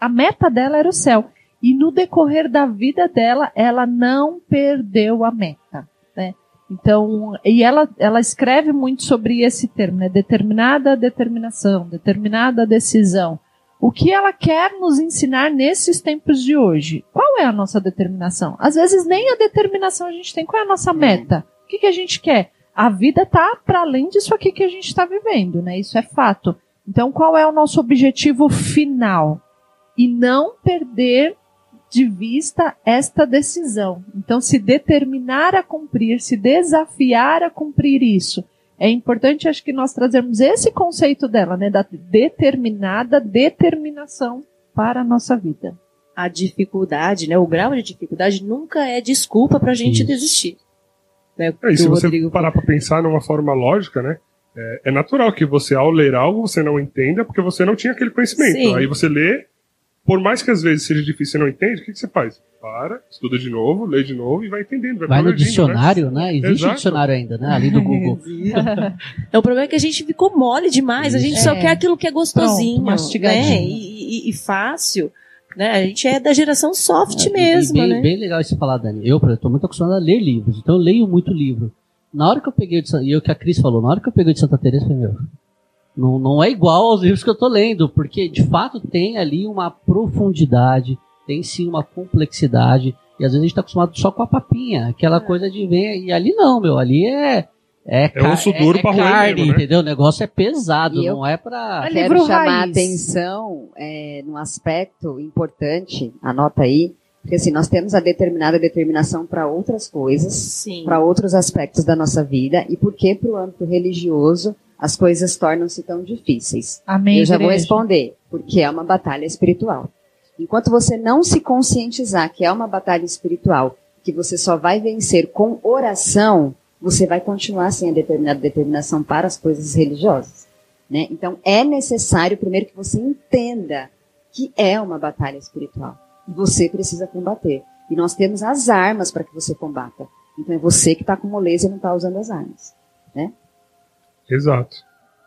A meta dela era o céu. E no decorrer da vida dela, ela não perdeu a meta. Né? Então, e ela, ela escreve muito sobre esse termo, né? Determinada determinação, determinada decisão. O que ela quer nos ensinar nesses tempos de hoje? Qual é a nossa determinação? Às vezes nem a determinação a gente tem. Qual é a nossa meta? O que, que a gente quer? A vida tá para além disso aqui que a gente está vivendo, né? Isso é fato. Então, qual é o nosso objetivo final? E não perder de vista esta decisão. Então, se determinar a cumprir, se desafiar a cumprir isso. É importante, acho que nós trazermos esse conceito dela, né, da determinada determinação para a nossa vida. A dificuldade, né, o grau de dificuldade nunca é desculpa pra gente Isso. desistir. Né, É, e se você Rodrigo parar pra pensar numa forma lógica, né? É, é natural que você, ao ler algo, você não entenda porque você não tinha aquele conhecimento. Sim. Aí você lê, por mais que às vezes seja difícil e você não entende, o que, que você faz? Para, estuda de novo, lê de novo e vai entendendo. Vai, Vai no progredindo, dicionário, né? Existe o Exato. dicionário ainda, né? Ali do Google. É, o problema é que a gente ficou mole demais. A gente só É. quer aquilo que é gostosinho, Pronto, mastigadinho. né? E, e- e fácil. Né? A gente é da geração soft É, mesmo, bem, né? bem legal isso falar, Dani. Eu, por exemplo, tô muito acostumado a ler livros, então eu leio muito livro. Na hora que eu peguei, de e é o que a Cris falou, na hora que eu peguei de Santa Teresa, eu falei, meu, não, não é igual aos livros que eu tô lendo, porque de fato tem ali uma profundidade, tem sim uma complexidade, e às vezes a gente tá acostumado só com a papinha, É. aquela coisa de ver, e ali não, meu, ali é. É, ca- osso duro é, pra é roer carne, mesmo, né? entendeu? O negócio é pesado, E eu- não é pra. É Quero livro chamar raiz. a atenção é, num aspecto importante, anota aí, porque assim, nós temos a determinada determinação para outras coisas, Sim. para outros aspectos da nossa vida, e porque para o âmbito religioso as coisas tornam-se tão difíceis? Amém. Eu já vou igreja. responder, porque é uma batalha espiritual. Enquanto você não se conscientizar que é uma batalha espiritual, que você só vai vencer com oração, você vai continuar sem a determinada determinação para as coisas religiosas. Né? Então, é necessário, primeiro, que você entenda que é uma batalha espiritual. E você precisa combater. E nós temos as armas para que você combata. Então, é você que está com moleza e não está usando as armas. Né? Exato.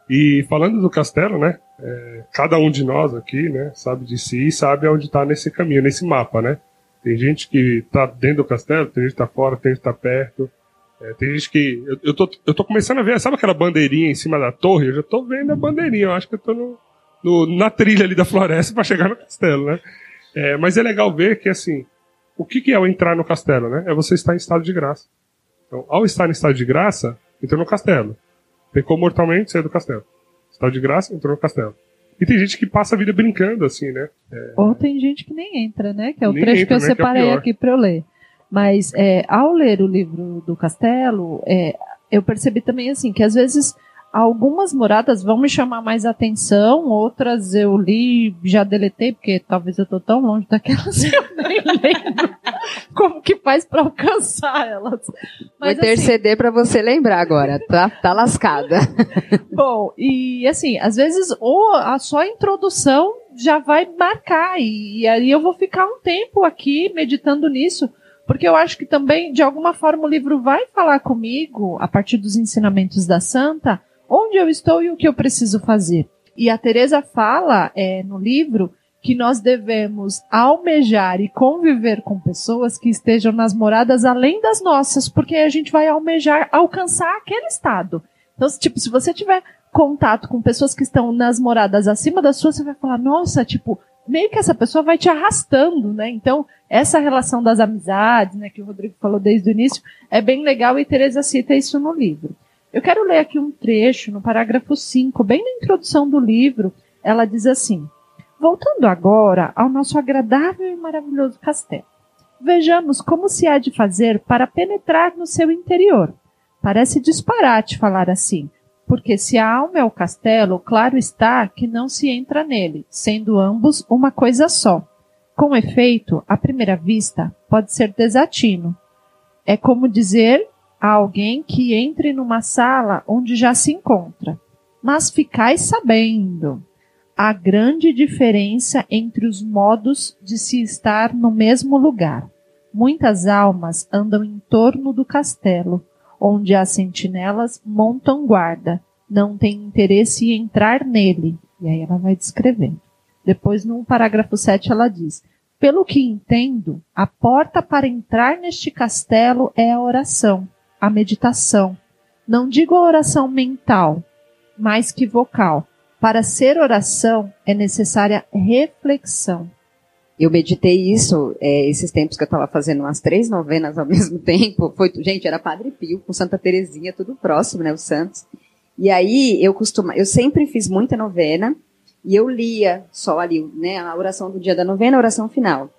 E falando do castelo, né? é, cada um de nós aqui, né, sabe de si e sabe onde está nesse caminho, nesse mapa, né? Tem gente que está dentro do castelo, tem gente que está fora, tem gente que está perto. É, tem gente que. Eu, eu, tô, eu tô começando a ver, sabe aquela bandeirinha em cima da torre? Eu já tô vendo a bandeirinha, eu acho que eu tô no, no- na trilha ali da floresta para chegar no castelo, né? É, mas é legal ver que, assim, o que, que é o entrar no castelo, né? É você estar em estado de graça. Então, ao estar em estado de graça, entrou no castelo. Pecou mortalmente, saiu do castelo. Estado de graça, entrou no castelo. E tem gente que passa a vida brincando, assim, né? Ou tem gente que nem entra, né? Que é o Nem trecho entra, que eu né? É separei pior. aqui para eu ler. Mas é, ao ler o livro do Castelo, é, eu percebi também assim que às vezes algumas moradas vão me chamar mais atenção, outras eu li já deletei porque talvez eu tô tão longe daquelas que eu nem lembro como que faz para alcançar elas. Vou Mas, assim, interceder para você lembrar agora. Tá, tá lascada. Bom, e assim, às vezes ou a só introdução já vai marcar e, e aí eu vou ficar um tempo aqui meditando nisso, porque eu acho que também de alguma forma o livro vai falar comigo a partir dos ensinamentos da santa, onde eu estou e o que eu preciso fazer. E a Teresa fala é, no livro que nós devemos almejar e conviver com pessoas que estejam nas moradas além das nossas, porque a gente vai almejar alcançar aquele estado. Então, tipo, se você tiver contato com pessoas que estão nas moradas acima da sua, você vai falar, nossa, tipo, meio que essa pessoa vai te arrastando, né? Então, essa relação das amizades, né, que o Rodrigo falou desde o início, é bem legal e Teresa cita isso no livro. Eu quero ler aqui um trecho no parágrafo 5, bem na introdução do livro, ela diz assim: Voltando agora ao nosso agradável e maravilhoso castelo. Vejamos como se há de fazer para penetrar no seu interior. Parece disparate falar assim, porque se a alma é o castelo, claro está que não se entra nele, sendo ambos uma coisa só. Com efeito, à primeira vista, pode ser desatino. É como dizer a alguém que entre numa sala onde já se encontra. Mas ficais sabendo, há grande diferença entre os modos de se estar no mesmo lugar. Muitas almas andam em torno do castelo, onde as sentinelas montam guarda, não têm interesse em entrar nele. E aí ela vai descrevendo. Depois, no parágrafo 7, ela diz: Pelo que entendo, a porta para entrar neste castelo é a oração, a meditação. Não digo a oração mental, mais que vocal. Para ser oração é necessária reflexão. Eu meditei isso é, esses tempos que eu estava fazendo umas três novenas ao mesmo tempo. Foi, gente, era Padre Pio com Santa Terezinha, tudo próximo, né, os santos. E aí eu costuma, eu sempre fiz muita novena e eu lia só ali, né, a oração do dia da novena, a oração final.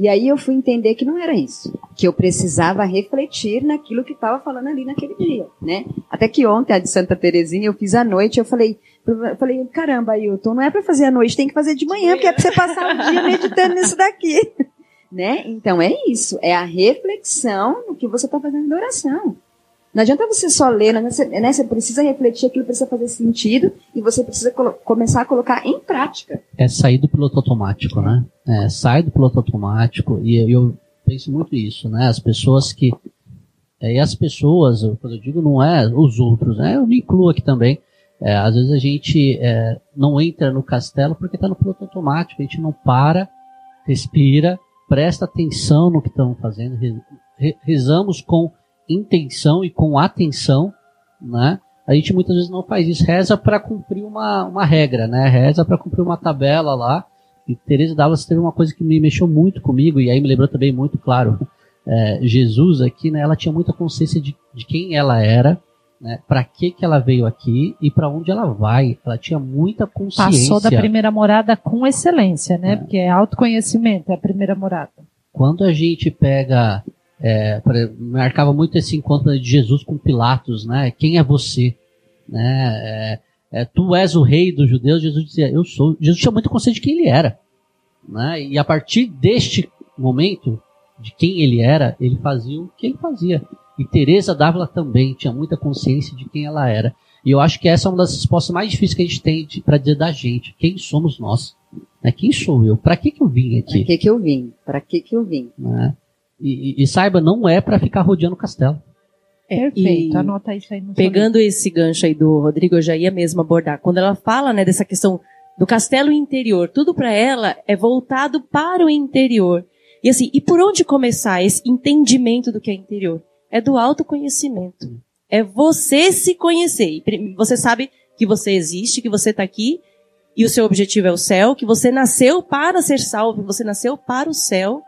E aí eu fui entender que não era isso, que eu precisava refletir naquilo que estava falando ali naquele dia, né? Até que ontem a de Santa Terezinha eu fiz à noite, eu falei, eu falei, caramba, Ailton, não é para fazer à noite, tem que fazer de manhã, porque é para você passar o dia meditando nisso daqui. Né? Então é isso, é a reflexão no que você está fazendo na oração. Não adianta você só ler, você, né? você precisa refletir, aquilo precisa fazer sentido e você precisa começar a colocar em prática. É sair do piloto automático, né? É, sai do piloto automático e eu penso muito isso, né? As pessoas que. é, e as pessoas, quando eu digo não é os outros, né? Eu me incluo aqui também. É, às vezes a gente é, não entra no castelo porque está no piloto automático, a gente não para, respira, presta atenção no que estamos fazendo, re- re- rezamos com intenção e com atenção, né? A gente muitas vezes não faz isso, reza para cumprir uma, uma regra, né? Reza para cumprir uma tabela lá. E Teresa Davos teve uma coisa que me mexeu muito comigo, e aí me lembrou também muito, claro, é, Jesus aqui, né? Ela tinha muita consciência de, de quem ela era, né? Para que que ela veio aqui e para onde ela vai. Ela tinha muita consciência. Passou da primeira morada com excelência, né? Porque é autoconhecimento, é a primeira morada. Quando a gente pega, é, marcava muito esse encontro de Jesus com Pilatos, né? Quem é você? Né? É, é, tu és o rei dos judeus, Jesus dizia, eu sou. Jesus tinha muito consciência de quem ele era. Né? E a partir deste momento, de quem ele era, ele fazia o que ele fazia. E Teresa Dávila também tinha muita consciência de quem ela era. E eu acho que essa é uma das respostas mais difíceis que a gente tem para dizer da gente. Quem somos nós? Né? Quem sou eu? Para que, que eu vim aqui? Para que, que eu vim? Para que, que eu vim? Né? E, e, e, saiba, não é para ficar rodeando o castelo. É, Perfeito, anota isso aí no Pegando esse gancho aí do Rodrigo, eu já ia mesmo abordar. Quando ela fala né, dessa questão do castelo interior, tudo para ela é voltado para o interior. E assim, e por onde começar esse entendimento do que é interior? É do autoconhecimento. É você se conhecer. Você sabe que você existe, que você está aqui, e o seu objetivo é o céu, que você nasceu para ser salvo, você nasceu para o céu.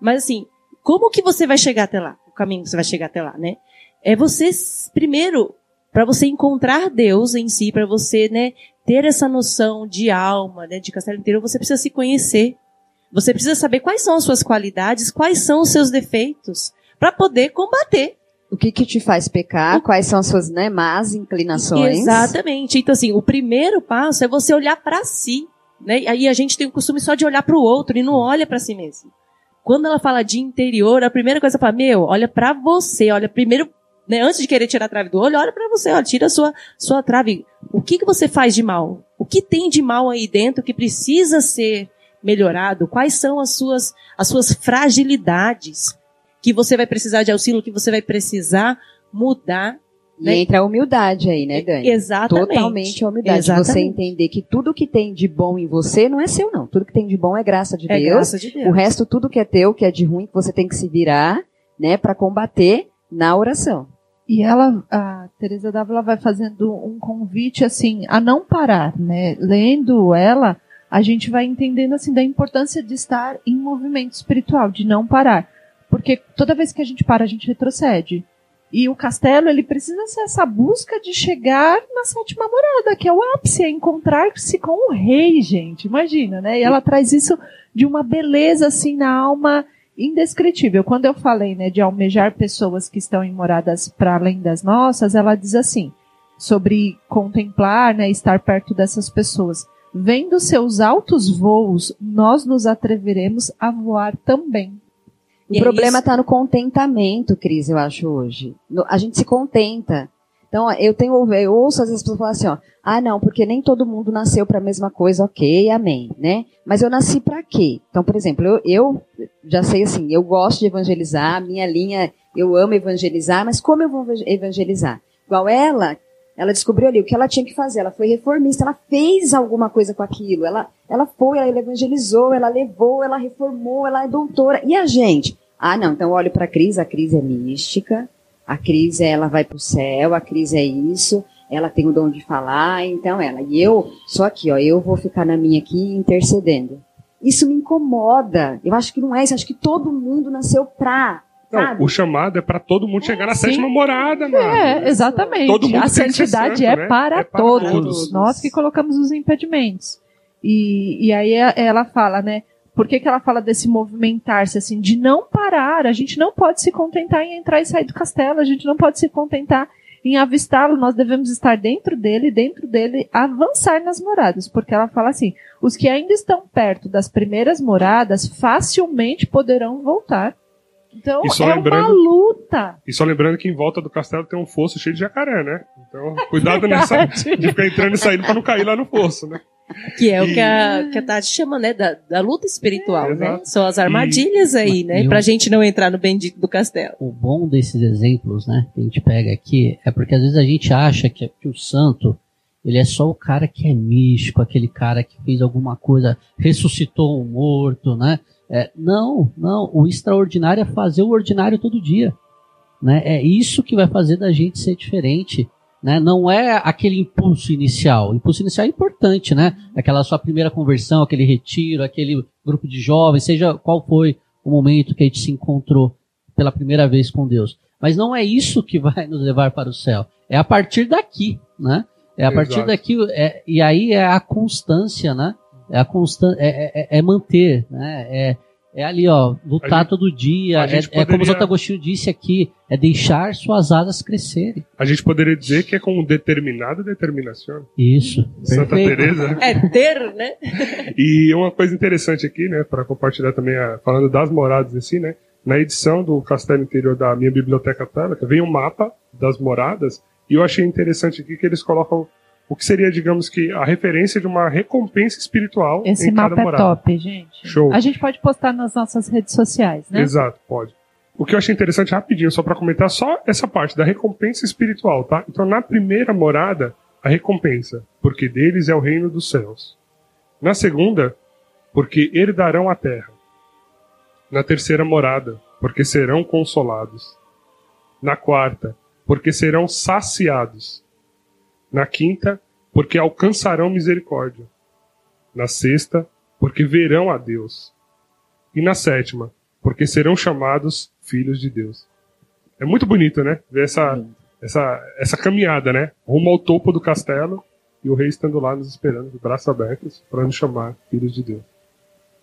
Mas assim, como que você vai chegar até lá? O caminho que você vai chegar até lá, né? É você, primeiro, para você encontrar Deus em si, para você, né, ter essa noção de alma, né, de castelo inteiro, você precisa se conhecer. Você precisa saber quais são as suas qualidades, quais são os seus defeitos, para poder combater. O que que te faz pecar? Quais são as suas né, más inclinações? Exatamente. Então, assim, o primeiro passo é você olhar para si. Né? Aí a gente tem o costume só de olhar para o outro e não olha para si mesmo. Quando ela fala de interior, a primeira coisa ela fala, meu, olha para você, olha primeiro né, antes de querer tirar a trave do olho, olha para você, olha, tira a sua, sua trave. O que, que você faz de mal? O que tem de mal aí dentro que precisa ser melhorado? Quais são as suas, as suas fragilidades que você vai precisar de auxílio, que você vai precisar mudar? E né? entra a humildade aí, né, Dani? Exatamente. Totalmente a humildade. Exatamente. Você entender que tudo que tem de bom em você não é seu, não. Tudo que tem de bom é graça de, é Deus. Graça de Deus. O resto, tudo que é teu, que é de ruim, que você tem que se virar, né, para combater na oração. E ela, a Teresa Dávila vai fazendo um convite assim a não parar, né? Lendo ela, a gente vai entendendo assim da importância de estar em movimento espiritual, de não parar, porque toda vez que a gente para, a gente retrocede. E o castelo, ele precisa ser essa busca de chegar na sétima morada, que é o ápice, é encontrar-se com o rei, gente. Imagina, né? E ela traz isso de uma beleza assim na alma indescritível. Quando eu falei né, de almejar pessoas que estão em moradas para além das nossas, ela diz assim, sobre contemplar, né, estar perto dessas pessoas. Vendo seus altos voos, nós nos atreveremos a voar também. O e é problema está é no contentamento, Cris, eu acho, hoje. No, a gente se contenta. Então, eu tenho, eu ouço às vezes as pessoas falar assim, ó, ah, não, porque nem todo mundo nasceu para a mesma coisa, ok, amém, né? Mas eu nasci para quê? Então, por exemplo, eu, eu já sei assim, eu gosto de evangelizar, minha linha, eu amo evangelizar, mas como eu vou evangelizar? Igual ela, ela descobriu ali o que ela tinha que fazer, ela foi reformista, ela fez alguma coisa com aquilo, ela, ela foi, ela evangelizou, ela levou, ela reformou, ela é doutora. E a gente? Ah, não, então olho para a Cris, a Cris é mística, a Cris, ela vai para o céu, a Cris é isso, ela tem o dom de falar, então ela. E eu, só aqui, ó, eu vou ficar na minha aqui intercedendo. Isso me incomoda. Eu acho que não é isso, acho que todo mundo nasceu pra. Não, o chamado é para todo mundo chegar na Sim. sétima morada, mano. É, exatamente. Todo mundo a santidade santo, é, né? para é, para todos. todos. Nós que colocamos os impedimentos. E, e aí ela fala, né? Por que, que ela fala desse movimentar-se, assim, de não parar? A gente não pode se contentar em entrar e sair do castelo, a gente não pode se contentar em avistá-lo, nós devemos estar dentro dele, dentro dele, avançar nas moradas, porque ela fala assim: os que ainda estão perto das primeiras moradas facilmente poderão voltar. Então é uma luta. E só lembrando que em volta do castelo tem um fosso cheio de jacaré, né? Então, cuidado nessa, de ficar entrando e saindo para não cair lá no fosso, né? Que é e... o que a, que a Tati chama, né, da, da luta espiritual, é, né? São as armadilhas e... aí, né? E pra gente não entrar no bendito do castelo. O bom desses exemplos, né, que a gente pega aqui, é porque às vezes a gente acha que, que o santo, ele é só o cara que é místico, aquele cara que fez alguma coisa, ressuscitou um morto, né? É, não, não. O extraordinário é fazer o ordinário todo dia. Né? É isso que vai fazer da gente ser diferente. Né? Não é aquele impulso inicial. O impulso inicial é importante, né? Aquela sua primeira conversão, aquele retiro, aquele grupo de jovens, seja qual foi o momento que a gente se encontrou pela primeira vez com Deus. Mas não é isso que vai nos levar para o céu. É a partir daqui, né? É a partir Exato. daqui, é, e aí é a constância, né? É a constan é, é, é manter, né? É, É ali, ó, lutar gente- todo dia. É, gente é como o poderia- Santo Agostinho disse aqui, é deixar suas asas crescerem. A gente poderia dizer que é com determinada determinação. Isso. Santa Perfeito. Teresa. É ter, né? E uma coisa interessante aqui, né, para compartilhar também, a- falando das moradas em si, né, na edição do Castelo Interior da minha biblioteca católica, vem um mapa das moradas, e eu achei interessante aqui que eles colocam o que seria, digamos que, a referência de uma recompensa espiritual Esse em cada mapa é morada. top, gente. Show. A gente pode postar nas nossas redes sociais, né? Exato, pode. O que eu achei interessante, rapidinho, só para comentar, só essa parte da recompensa espiritual, tá? Então, na primeira morada, a recompensa, porque deles é o reino dos céus. Na segunda, porque herdarão a terra. Na terceira morada, porque serão consolados. Na quarta, porque serão saciados. Na quinta, porque alcançarão misericórdia. Na sexta, porque verão a Deus. E na sétima, porque serão chamados filhos de Deus. É muito bonito, né? Ver essa, essa, essa caminhada, né? Rumo ao topo do castelo e o rei estando lá nos esperando, de braços abertos, para nos chamar filhos de Deus.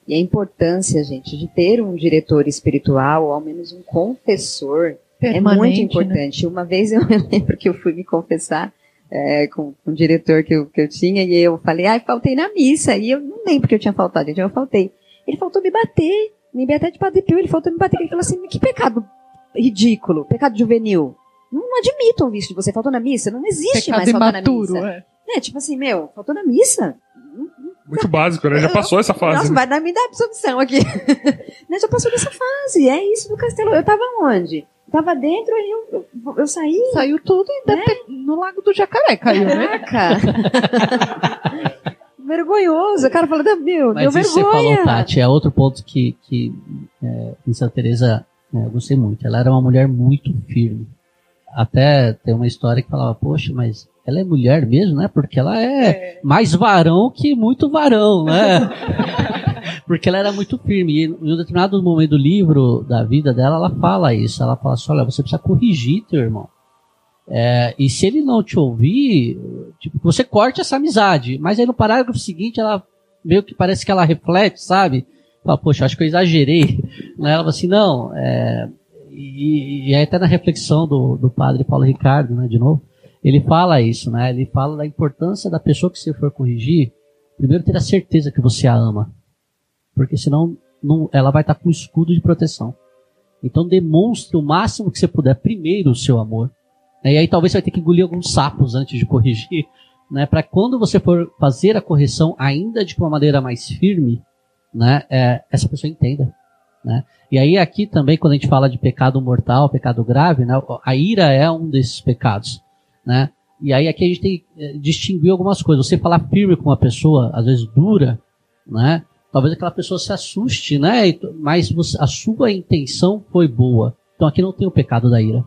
E a importância, gente, de ter um diretor espiritual, ou ao menos um confessor, é muito Permanente, né? importante. Uma vez eu me lembro que eu fui me confessar é, com, com um diretor que eu, que eu tinha e eu falei, ai, faltei na missa. E eu não lembro que eu tinha faltado, gente, eu faltei. Ele faltou me bater, me bater de Padre Pio, ele faltou me bater. Ele falou assim, que pecado ridículo, pecado juvenil. Não admito ouvir isso de você, faltou na missa, não existe Pecado mais faltar na imaturo, missa. é. Né, tipo assim, meu, faltou na missa? Muito básico, né? Já passou essa fase. Nossa, né? vai dar, me dar absolvição aqui. né, já passou dessa fase, é isso do castelo. Eu tava onde? Eu tava dentro, aí eu, eu, eu saí. Saiu tudo e ter- no Lago do Jacaré caiu, né? Caraca! Vergonhoso. O cara falou, meu, Mas deu isso que você vergonha. falou, Tati, é outro ponto que, que é, em Santa Teresa né, eu gostei muito. Ela era uma mulher muito firme. Até tem uma história que falava, poxa, mas ela é mulher mesmo, né? Porque ela é, mais varão que muito varão, né? Porque ela era muito firme. E em um determinado momento do livro, da vida dela, ela fala isso. Ela fala assim, olha, você precisa corrigir teu irmão. É, e se ele não te ouvir, tipo, você corte essa amizade. Mas aí no parágrafo seguinte, ela meio que parece que ela reflete, sabe? Fala, poxa, acho que eu exagerei. Ela fala assim, não, é, e, e aí até na reflexão do, do padre Paulo Ricardo, né, de novo, ele fala isso, né? Ele fala da importância da pessoa que você for corrigir, primeiro ter a certeza que você a ama. Porque senão não, ela vai estar com escudo de proteção. Então demonstre o máximo que você puder primeiro o seu amor. né? E aí talvez você vai ter que engolir alguns sapos antes de corrigir, né? Para quando você for fazer a correção, ainda de uma maneira mais firme, né? é, essa pessoa entenda. Né? E aí aqui também quando a gente fala de pecado mortal, pecado grave, né? A ira é um desses pecados, né? E aí aqui a gente tem que eh, distinguir algumas coisas. Você falar firme com uma pessoa, às vezes dura, né? Talvez aquela pessoa se assuste, né? Mas você- a sua intenção foi boa. Então aqui não tem o pecado da ira.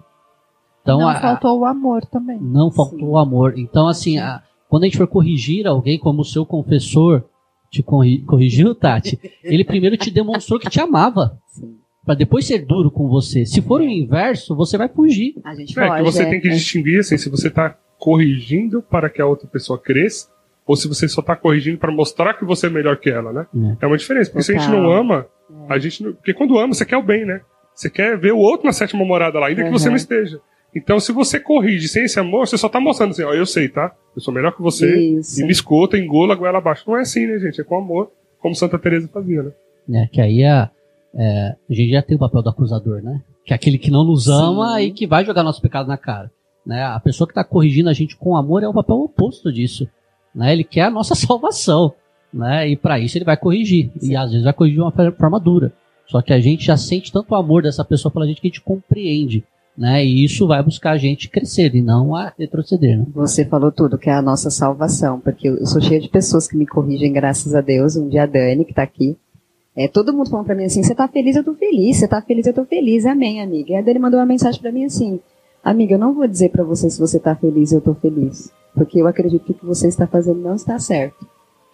Então não a- faltou o amor também. não faltou o amor. Então, assim, a- quando a gente for corrigir alguém, como o seu confessor te corri- corrigiu, Tati, ele primeiro te demonstrou que te amava. Sim. Pra depois ser duro com você. Se for o inverso, você vai fugir. A gente É, pode, que você é, tem que é. distinguir assim, se você está corrigindo para que a outra pessoa cresça, ou se você só está corrigindo para mostrar que você é melhor que ela, né? É. É uma diferença. Porque se a gente Total. não ama, a gente não... Porque quando ama, você quer o bem, né? Você quer ver o outro na sétima morada lá, ainda que você Uhum. não esteja. Então, se você corrige sem esse amor, você só tá mostrando assim, ó, eu sei, tá? Eu sou melhor que você, Isso. e me escuta, engola a goela abaixo. Não é assim, né, gente? É com amor, como Santa Teresa fazia, né? né? Que aí a, é, a gente já tem o papel do acusador, né? Que é aquele que não nos ama Sim. e que vai jogar nosso pecado na cara. Né? A pessoa que está corrigindo a gente com amor é o papel oposto disso. Né? Ele quer a nossa salvação. Né? E para isso ele vai corrigir. E às vezes vai corrigir de uma forma dura. Só que a gente já sente tanto amor dessa pessoa pela gente que a gente compreende. Né? E isso vai buscar a gente crescer e não a retroceder. Né? Você falou tudo, que é a nossa salvação, porque eu sou cheia de pessoas que me corrigem, graças a Deus. Um dia a Dani, que tá aqui, é, todo mundo falando pra mim assim, você tá feliz, eu tô feliz, você tá feliz, eu tô feliz, amém, amiga. E a Dani mandou uma mensagem pra mim assim, amiga, eu não vou dizer pra você se você tá feliz, eu tô feliz, porque eu acredito que o que você está fazendo não está certo.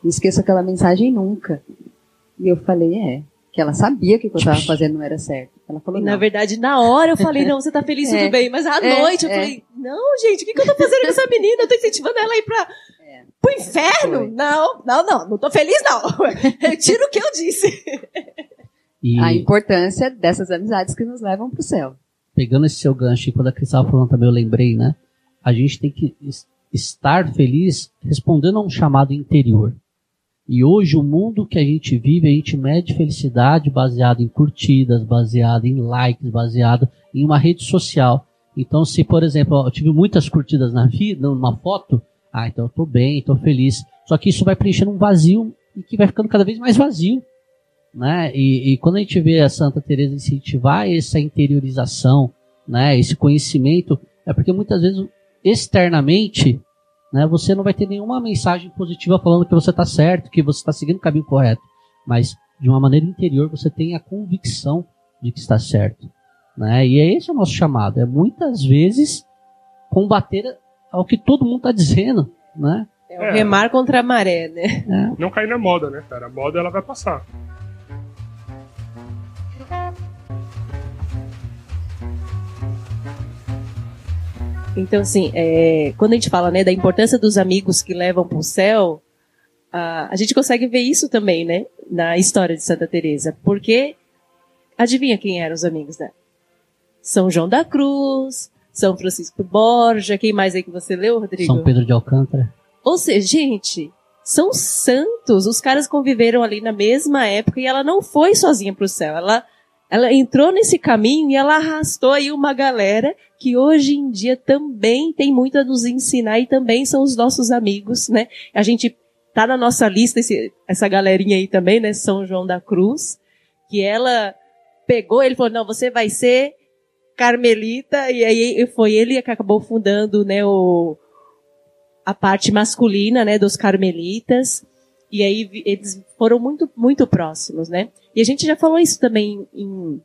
Não esqueço aquela mensagem nunca. E eu falei, é, que ela sabia que o que eu tava fazendo não era certo. Ela falou, E não. na verdade, na hora eu falei, não, você tá feliz, É. tudo bem. Mas à É, noite eu é. falei, não, gente, o que, que eu tô fazendo com essa menina? Eu tô incentivando ela a ir pra, pro inferno? Foi. Não, não, não, não tô feliz, não. Eu tiro o que eu disse. E A importância dessas amizades que nos levam para o céu. Pegando esse seu gancho, e quando a Cris estava falando também, eu lembrei, né? A gente tem que es- estar feliz respondendo a um chamado interior. E hoje, o mundo que a gente vive, a gente mede felicidade baseado em curtidas, baseado em likes, baseado em uma rede social. Então, se, por exemplo, eu tive muitas curtidas na vida, numa foto, ah, então eu tô bem, tô feliz. Só que isso vai preenchendo um vazio e que vai ficando cada vez mais vazio. Né? E, e quando a gente vê a Santa Teresa incentivar essa interiorização, né, esse conhecimento, é porque muitas vezes externamente, né, você não vai ter nenhuma mensagem positiva falando que você está certo, que você está seguindo o caminho correto, mas de uma maneira interior você tem a convicção de que está certo, né? E é esse o nosso chamado, é muitas vezes combater ao que todo mundo está dizendo, né? É o remar contra a maré, né? Não cair na moda, né, cara? A moda ela vai passar. Então, assim, é, quando a gente fala né, da importância dos amigos que levam para o céu, a, a gente consegue ver isso também, né? Na história de Santa Teresa, porque adivinha quem eram os amigos dela? São João da Cruz, São Francisco Borja, quem mais aí que você leu, Rodrigo? São Pedro de Alcântara. Ou seja, gente, são santos. Os caras conviveram ali na mesma época e ela não foi sozinha para o céu. Ela, ela entrou nesse caminho e ela arrastou aí uma galera que hoje em dia também tem muito a nos ensinar e também são os nossos amigos, né? A gente tá na nossa lista esse- essa galerinha aí também, né? São João da Cruz, que ela pegou, ele falou: "Não, você vai ser carmelita" e aí foi ele que acabou fundando, né, o a parte masculina, né, dos carmelitas. E aí eles foram muito, muito próximos, né? E a gente já falou isso também em,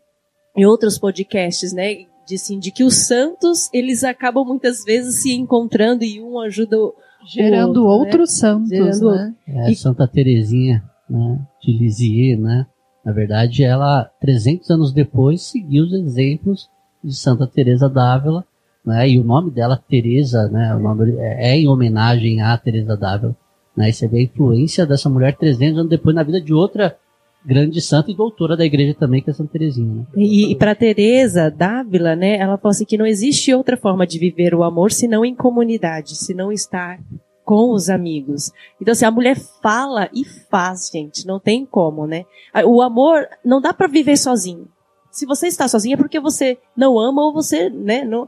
em outros podcasts, né? De, assim, de que os santos, eles acabam muitas vezes se encontrando e um ajuda o Gerando outro, outros santos, Gerando né? É, Santa Teresinha, né, de Lisieux, né? Na verdade, ela, 300 anos depois, seguiu os exemplos de Santa Teresa d'Ávila, né? E o nome dela, Teresa, né? O nome é, é em homenagem a Teresa d'Ávila, né? E você vê a influência dessa mulher 300 anos depois na vida de outra grande santa e doutora da igreja também, que é Santa Teresinha, né? E, e para Teresa Dávila, né, ela falou assim que não existe outra forma de viver o amor senão em comunidade, senão estar com os amigos. Então assim, a mulher fala e faz, gente, não tem como, né? O amor não dá para viver sozinho. Se você está sozinho é porque você não ama ou você, né, não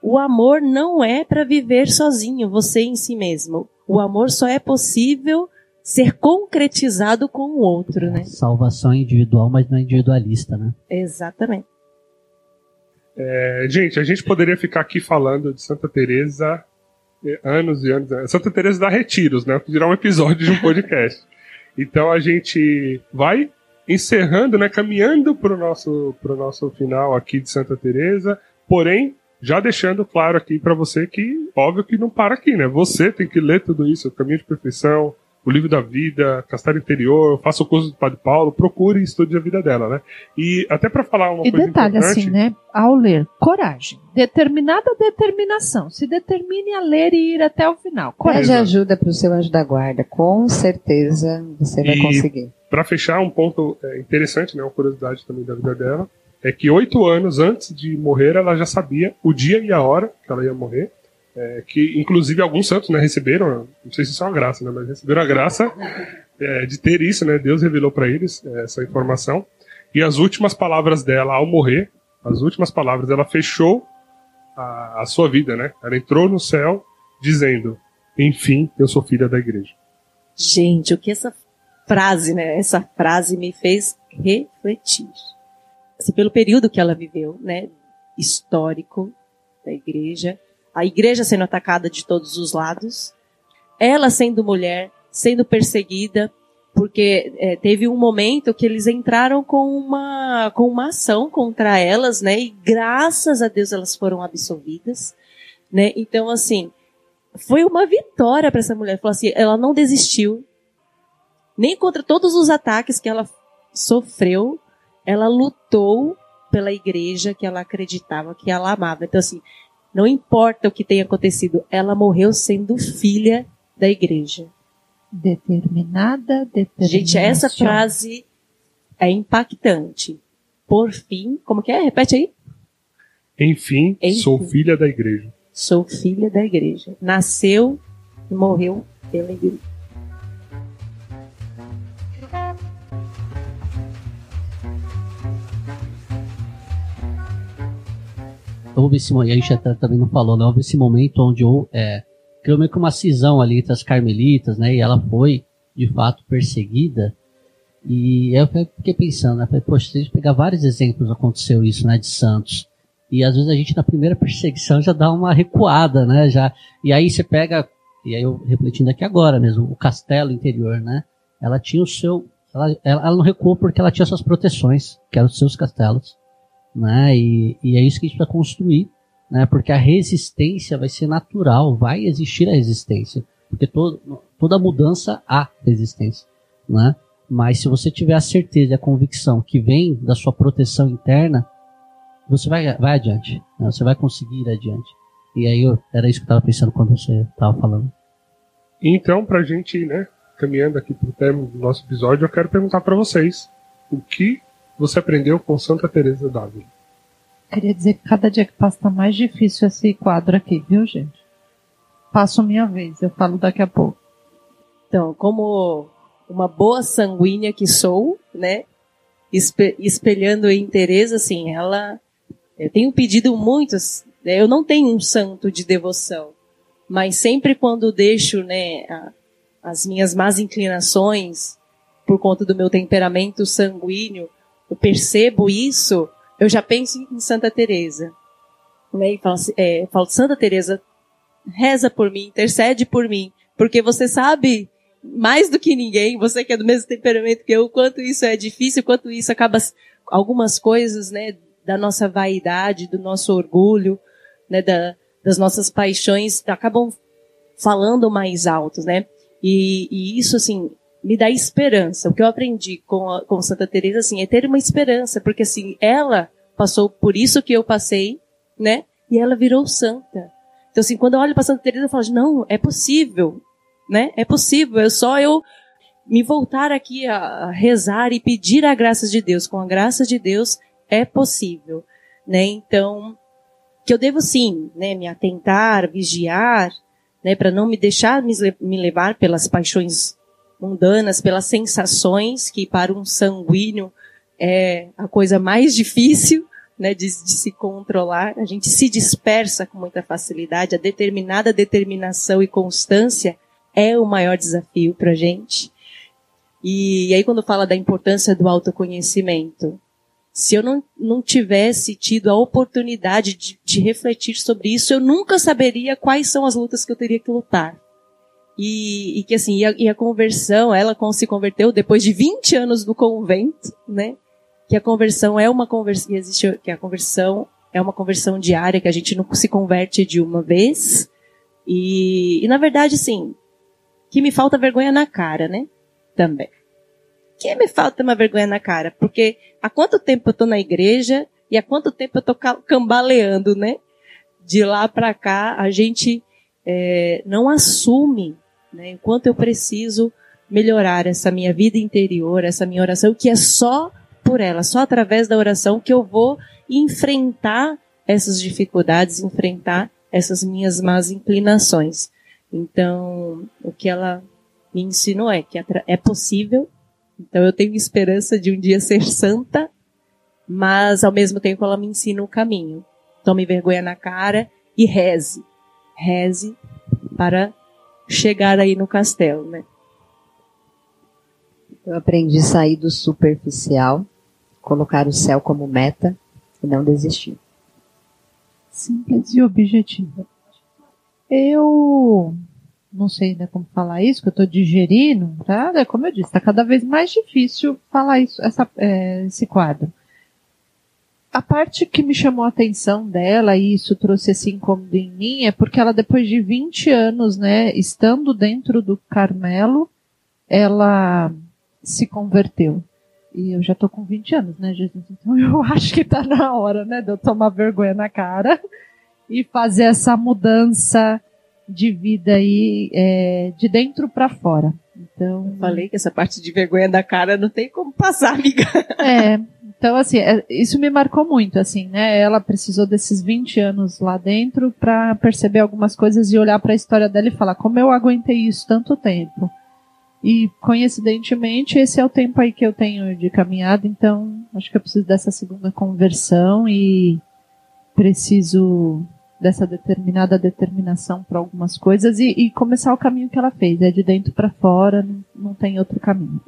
o amor não é para viver sozinho, você em si mesmo. O amor só é possível ser concretizado com o outro, né? Salvação é individual, mas não é individualista, né? Exatamente. É, gente, a gente poderia ficar aqui falando de Santa Teresa eh, anos e anos. Santa Teresa dá retiros, né? Virar um episódio de um podcast. Então a gente vai encerrando, né? Caminhando para o nosso, pro nosso final aqui de Santa Teresa. Porém, já deixando claro aqui para você que, óbvio que não para aqui, né? Você tem que ler tudo isso, o Caminho de Perfeição, o Livro da Vida, Castelo Interior, faça o curso do Padre Paulo, procure e estude a vida dela, né? E até para falar uma E coisa detalhe importante, assim, né? Ao ler, coragem. Determinada determinação. Se determine a ler e ir até o final. Pede Coragem. ajuda para o seu anjo da guarda. Com certeza você vai E- conseguir. Para fechar, um ponto é, interessante, né, uma curiosidade também da vida dela, é que oito anos antes de morrer, ela já sabia o dia e a hora que ela ia morrer. é, que inclusive alguns santos né, receberam, não sei se isso é uma graça, né, mas receberam a graça é, de ter isso, né? Deus revelou para eles é, essa informação. E as últimas palavras dela ao morrer, as últimas palavras, ela fechou a, a sua vida, né? Ela entrou no céu dizendo: Enfim, eu sou filha da igreja. Gente, o que essa frase, né? Essa frase me fez refletir. Assim, pelo período que ela viveu, né? Histórico da igreja. A igreja sendo atacada de todos os lados. Ela sendo mulher, sendo perseguida. Porque é, teve um momento que eles entraram com uma, com uma ação contra elas, né? E graças a Deus elas foram absolvidas, né? Então, assim, foi uma vitória para essa mulher. Falou assim, ela não desistiu, nem contra todos os ataques que ela sofreu, ela lutou pela igreja que ela acreditava, que ela amava. Então, assim, não importa o que tenha acontecido, ela morreu sendo filha da igreja. Determinada determinação. Gente, essa frase, é impactante. Por fim, como que é? Repete aí. Enfim, Enfim. sou filha da igreja. Sou filha da igreja. Nasceu e morreu pela igreja. Houve esse e a gente até também não falou, né? Houve esse momento onde é, criou meio que uma cisão ali entre as carmelitas, né? E ela foi, de fato, perseguida. E eu fiquei pensando, né? Falei, poxa, se a gente pegar vários exemplos, aconteceu isso, né? De santos. E às vezes a gente, na primeira perseguição, já dá uma recuada, né? Já, e aí você pega, e aí eu refletindo aqui agora mesmo, o castelo interior, né? Ela tinha o seu. Ela, ela não recuou porque ela tinha suas proteções, que eram os seus castelos né? E, e é isso que a gente precisa construir, né? Porque a resistência vai ser natural, vai existir a resistência, porque todo, toda mudança há resistência, né? Mas se você tiver a certeza e a convicção que vem da sua proteção interna, você vai, vai adiante, né? você vai conseguir ir adiante. E aí eu, era isso que eu estava pensando quando você estava falando. Então, para a gente, né, caminhando aqui para o término do nosso episódio, eu quero perguntar para vocês o que você aprendeu com Santa Teresa d'Ávila? Queria dizer que cada dia que passa está mais difícil esse quadro aqui, viu, gente? Passo minha vez, eu falo daqui a pouco. Então, como uma boa sanguínea que sou, né? espe- Espelhando em Teresa, assim, ela. Eu tenho pedido muitos. né, Eu não tenho um santo de devoção, mas sempre quando deixo, né, a- as minhas más inclinações por conta do meu temperamento sanguíneo, eu percebo isso, eu já penso em Santa Teresa. Né? E falo, assim, é, falo, Santa Teresa, reza por mim, intercede por mim, porque você sabe mais do que ninguém, você que é do mesmo temperamento que eu, quanto isso é difícil, quanto isso acaba algumas coisas, né, da nossa vaidade, do nosso orgulho, né, da, das nossas paixões acabam falando mais altos, né? E, e isso assim me dá esperança. O que eu aprendi com, a, com Santa Teresa assim é ter uma esperança, porque assim ela passou por isso que eu passei, né? E ela virou santa. Então assim, quando eu olho para Santa Teresa, eu falo, não, é possível, né? É possível. É só eu me voltar aqui a, rezar e pedir a graça de Deus. Com a graça de Deus é possível, né? Então que eu devo sim, né, me atentar, vigiar, né, para não me deixar me levar pelas paixões mundanas, pelas sensações que para um sanguíneo é a coisa mais difícil, né, de, de se controlar. A gente se dispersa com muita facilidade. A determinada determinação e constância é o maior desafio para a gente. E, e aí quando fala da importância do autoconhecimento, se eu não, não tivesse tido a oportunidade de, de refletir sobre isso, eu nunca saberia quais são as lutas que eu teria que lutar. E, e que assim, e a, e a, conversão, ela se converteu depois de 20 anos do convento, né? Que a conversão é uma conversão, existe, que a conversão é uma conversão diária, que a gente não se converte de uma vez. E, e na verdade, assim, que me falta vergonha na cara, né? Também. Que me falta uma vergonha na cara, porque há quanto tempo eu tô na igreja e há quanto tempo eu tô cambaleando, né? De lá para cá, a gente é, não assume né, o quanto eu preciso melhorar essa minha vida interior, essa minha oração, que é só por ela, só através da oração que eu vou enfrentar essas dificuldades, enfrentar essas minhas más inclinações. Então, o que ela me ensinou é que é possível, então eu tenho esperança de um dia ser santa, mas ao mesmo tempo ela me ensina o caminho. Tome vergonha na cara e reze. Reze para chegar aí no castelo, né? Eu aprendi a sair do superficial, colocar o céu como meta e não desistir. Simples e objetiva. Eu não sei né, como falar isso, que eu estou digerindo, tá? É como eu disse, está cada vez mais difícil falar isso, essa, é, esse quadro. A parte que me chamou a atenção dela, e isso trouxe esse incômodo em mim, é porque ela, depois de 20 anos, né, estando dentro do Carmelo, ela se converteu. E eu já estou com 20 anos, né, Jesus? Então eu acho que está na hora, né, de eu tomar vergonha na cara e fazer essa mudança de vida aí é, de dentro para fora. Então, Falei que essa parte de vergonha da cara não tem como passar, amiga. É, então assim, é- isso me marcou muito, assim, né? Ela precisou desses 20 anos lá dentro pra perceber algumas coisas e olhar pra história dela e falar como eu aguentei isso tanto tempo. E coincidentemente esse é o tempo aí que eu tenho de caminhada, então acho que eu preciso dessa segunda conversão e preciso dessa determinada determinação para algumas coisas e, e começar o caminho que ela fez, é de dentro pra fora, não, não tem outro caminho.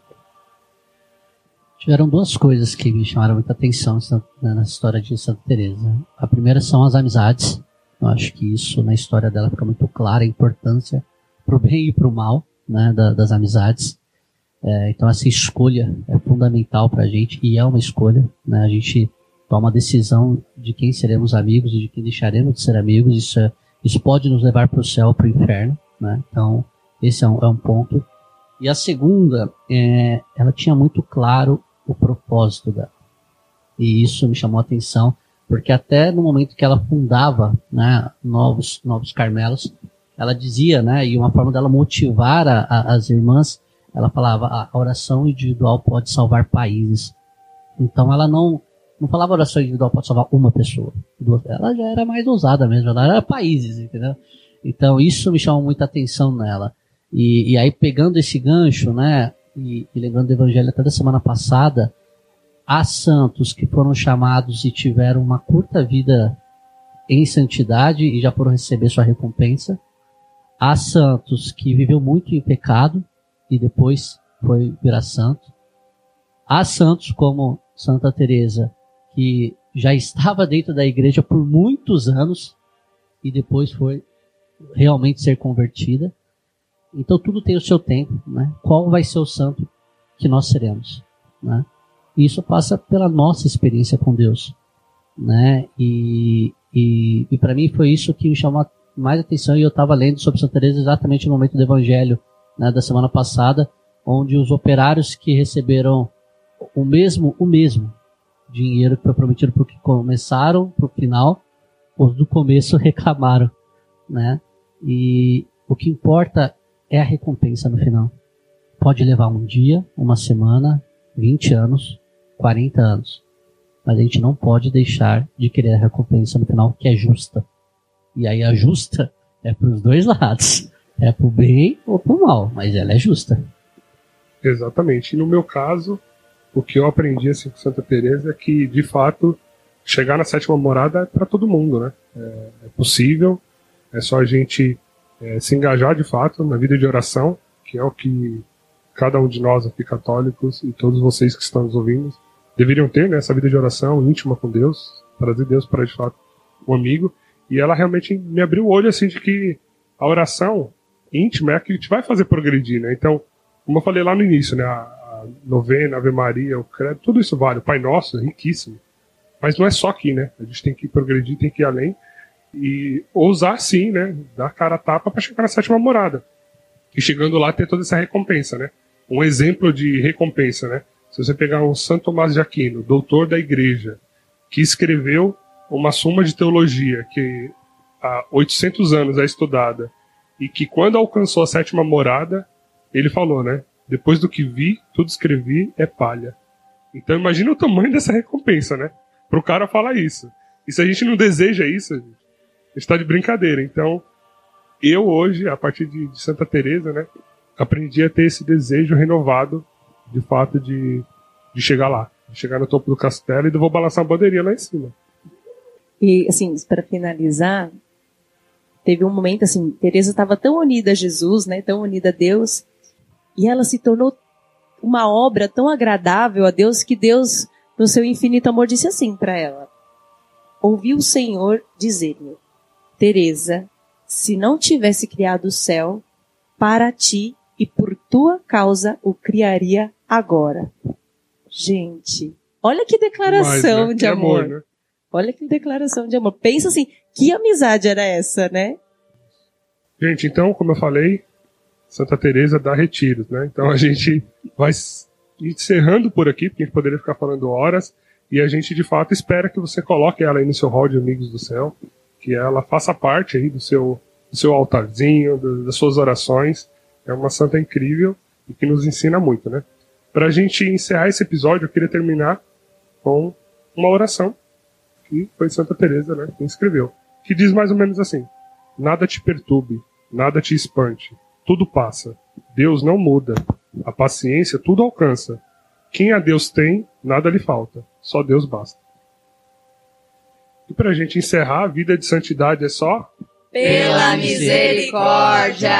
Tiveram duas coisas que me chamaram muita atenção nessa história de Santa Teresa. A primeira são as amizades. Eu acho que isso na história dela fica muito clara a importância pro bem e pro mal, né, da- das amizades. É, então essa escolha é fundamental para a gente e é uma escolha, né? A gente toma a decisão de quem seremos amigos e de quem deixaremos de ser amigos. Isso, é- isso pode nos levar para o céu, para o inferno, né? Então esse é um, é um ponto. E a segunda, é, ela tinha muito claro o propósito dela. E isso me chamou a atenção, porque até no momento que ela fundava né, novos, novos Carmelos, ela dizia, né, e uma forma dela motivar a- a- as irmãs, ela falava, "A- oração individual pode salvar países. Então ela não, não falava oração individual pode salvar uma pessoa. Ela já era mais ousada mesmo, ela era países, entendeu? Então isso me chamou muita atenção nela. E, e aí pegando esse gancho, né, e, e lembrando do evangelho até da semana passada, há santos que foram chamados e tiveram uma curta vida em santidade e já foram receber sua recompensa. Há santos que viveu muito em pecado e depois foi virar santo. Há santos como Santa Teresa que já estava dentro da igreja por muitos anos e depois foi realmente ser convertida. Então tudo tem o seu tempo, né? Qual vai ser o santo que nós seremos, né? E isso passa pela nossa experiência com Deus, né? E, e, e para mim foi isso que me chamou mais atenção e eu estava lendo sobre Santa Teresa exatamente no momento do Evangelho né, da semana passada, onde os operários que receberam o mesmo o mesmo dinheiro que foi prometido para que começaram para o final, os do começo reclamaram, né? E o que importa é a recompensa no final. Pode levar um dia, uma semana, 20 anos, 40 anos. Mas a gente não pode deixar de querer a recompensa no final, que é justa. E aí a justa é para os dois lados. É pro bem ou pro mal, mas ela é justa. Exatamente. E no meu caso, o que eu aprendi assim com Santa Teresa é que, de fato, chegar na sétima morada é para todo mundo, né? É, é possível. É só a gente é, se engajar de fato na vida de oração, que é o que cada um de nós aqui católicos e todos vocês que estão nos ouvindo deveriam ter, né? Essa vida de oração íntima com Deus, trazer Deus para de fato um amigo. E ela realmente me abriu o olho assim de que a oração íntima é a que te vai fazer progredir, né? Então, como eu falei lá no início, né? A, novena, Ave Maria, o credo, tudo isso vale. O Pai Nosso é riquíssimo. Mas não é só aqui, né? A gente tem que progredir, tem que ir além e ousar sim, né? Dar cara a tapa para chegar na sétima morada. E chegando lá ter toda essa recompensa, né? Um exemplo de recompensa, né? Se você pegar um Santo Tomás de Aquino, doutor da igreja, que escreveu uma suma de teologia que há 800 anos é estudada e que quando alcançou a sétima morada, ele falou, né? Depois do que vi, tudo escrevi é palha. Então imagina o tamanho dessa recompensa, né? Pro cara falar isso. E se a gente não deseja isso, está de brincadeira. Então, eu hoje, a partir de, de Santa Teresa, né, aprendi a ter esse desejo renovado, de fato, de, de chegar lá, de chegar no topo do castelo e vou balançar uma bandeirinha lá em cima. E, assim, para finalizar, teve um momento, assim, Teresa estava tão unida a Jesus, né, tão unida a Deus, e ela se tornou uma obra tão agradável a Deus que Deus, no seu infinito amor, disse assim para ela: Ouvi o Senhor dizer-me, Teresa, se não tivesse criado o céu, para ti e por tua causa o criaria agora. Gente, olha que declaração Mas, né, de que amor. né? Olha que declaração de amor. Pensa assim, que amizade era essa, né? Gente, então, como eu falei, Santa Teresa dá retiros, né? Então a gente vai encerrando por aqui, porque a gente poderia ficar falando horas, e a gente de fato espera que você coloque ela aí no seu hall de amigos do céu, que ela faça parte aí do seu, do seu altarzinho, do- das suas orações. É uma santa incrível e que nos ensina muito, né? Para a gente encerrar esse episódio, eu queria terminar com uma oração que foi Santa Teresa, né, que escreveu, que diz mais ou menos assim: Nada te perturbe, nada te espante, tudo passa. Deus não muda, a paciência tudo alcança. Quem a Deus tem, nada lhe falta, só Deus basta. E para a gente encerrar, a vida de santidade é só Pela misericórdia.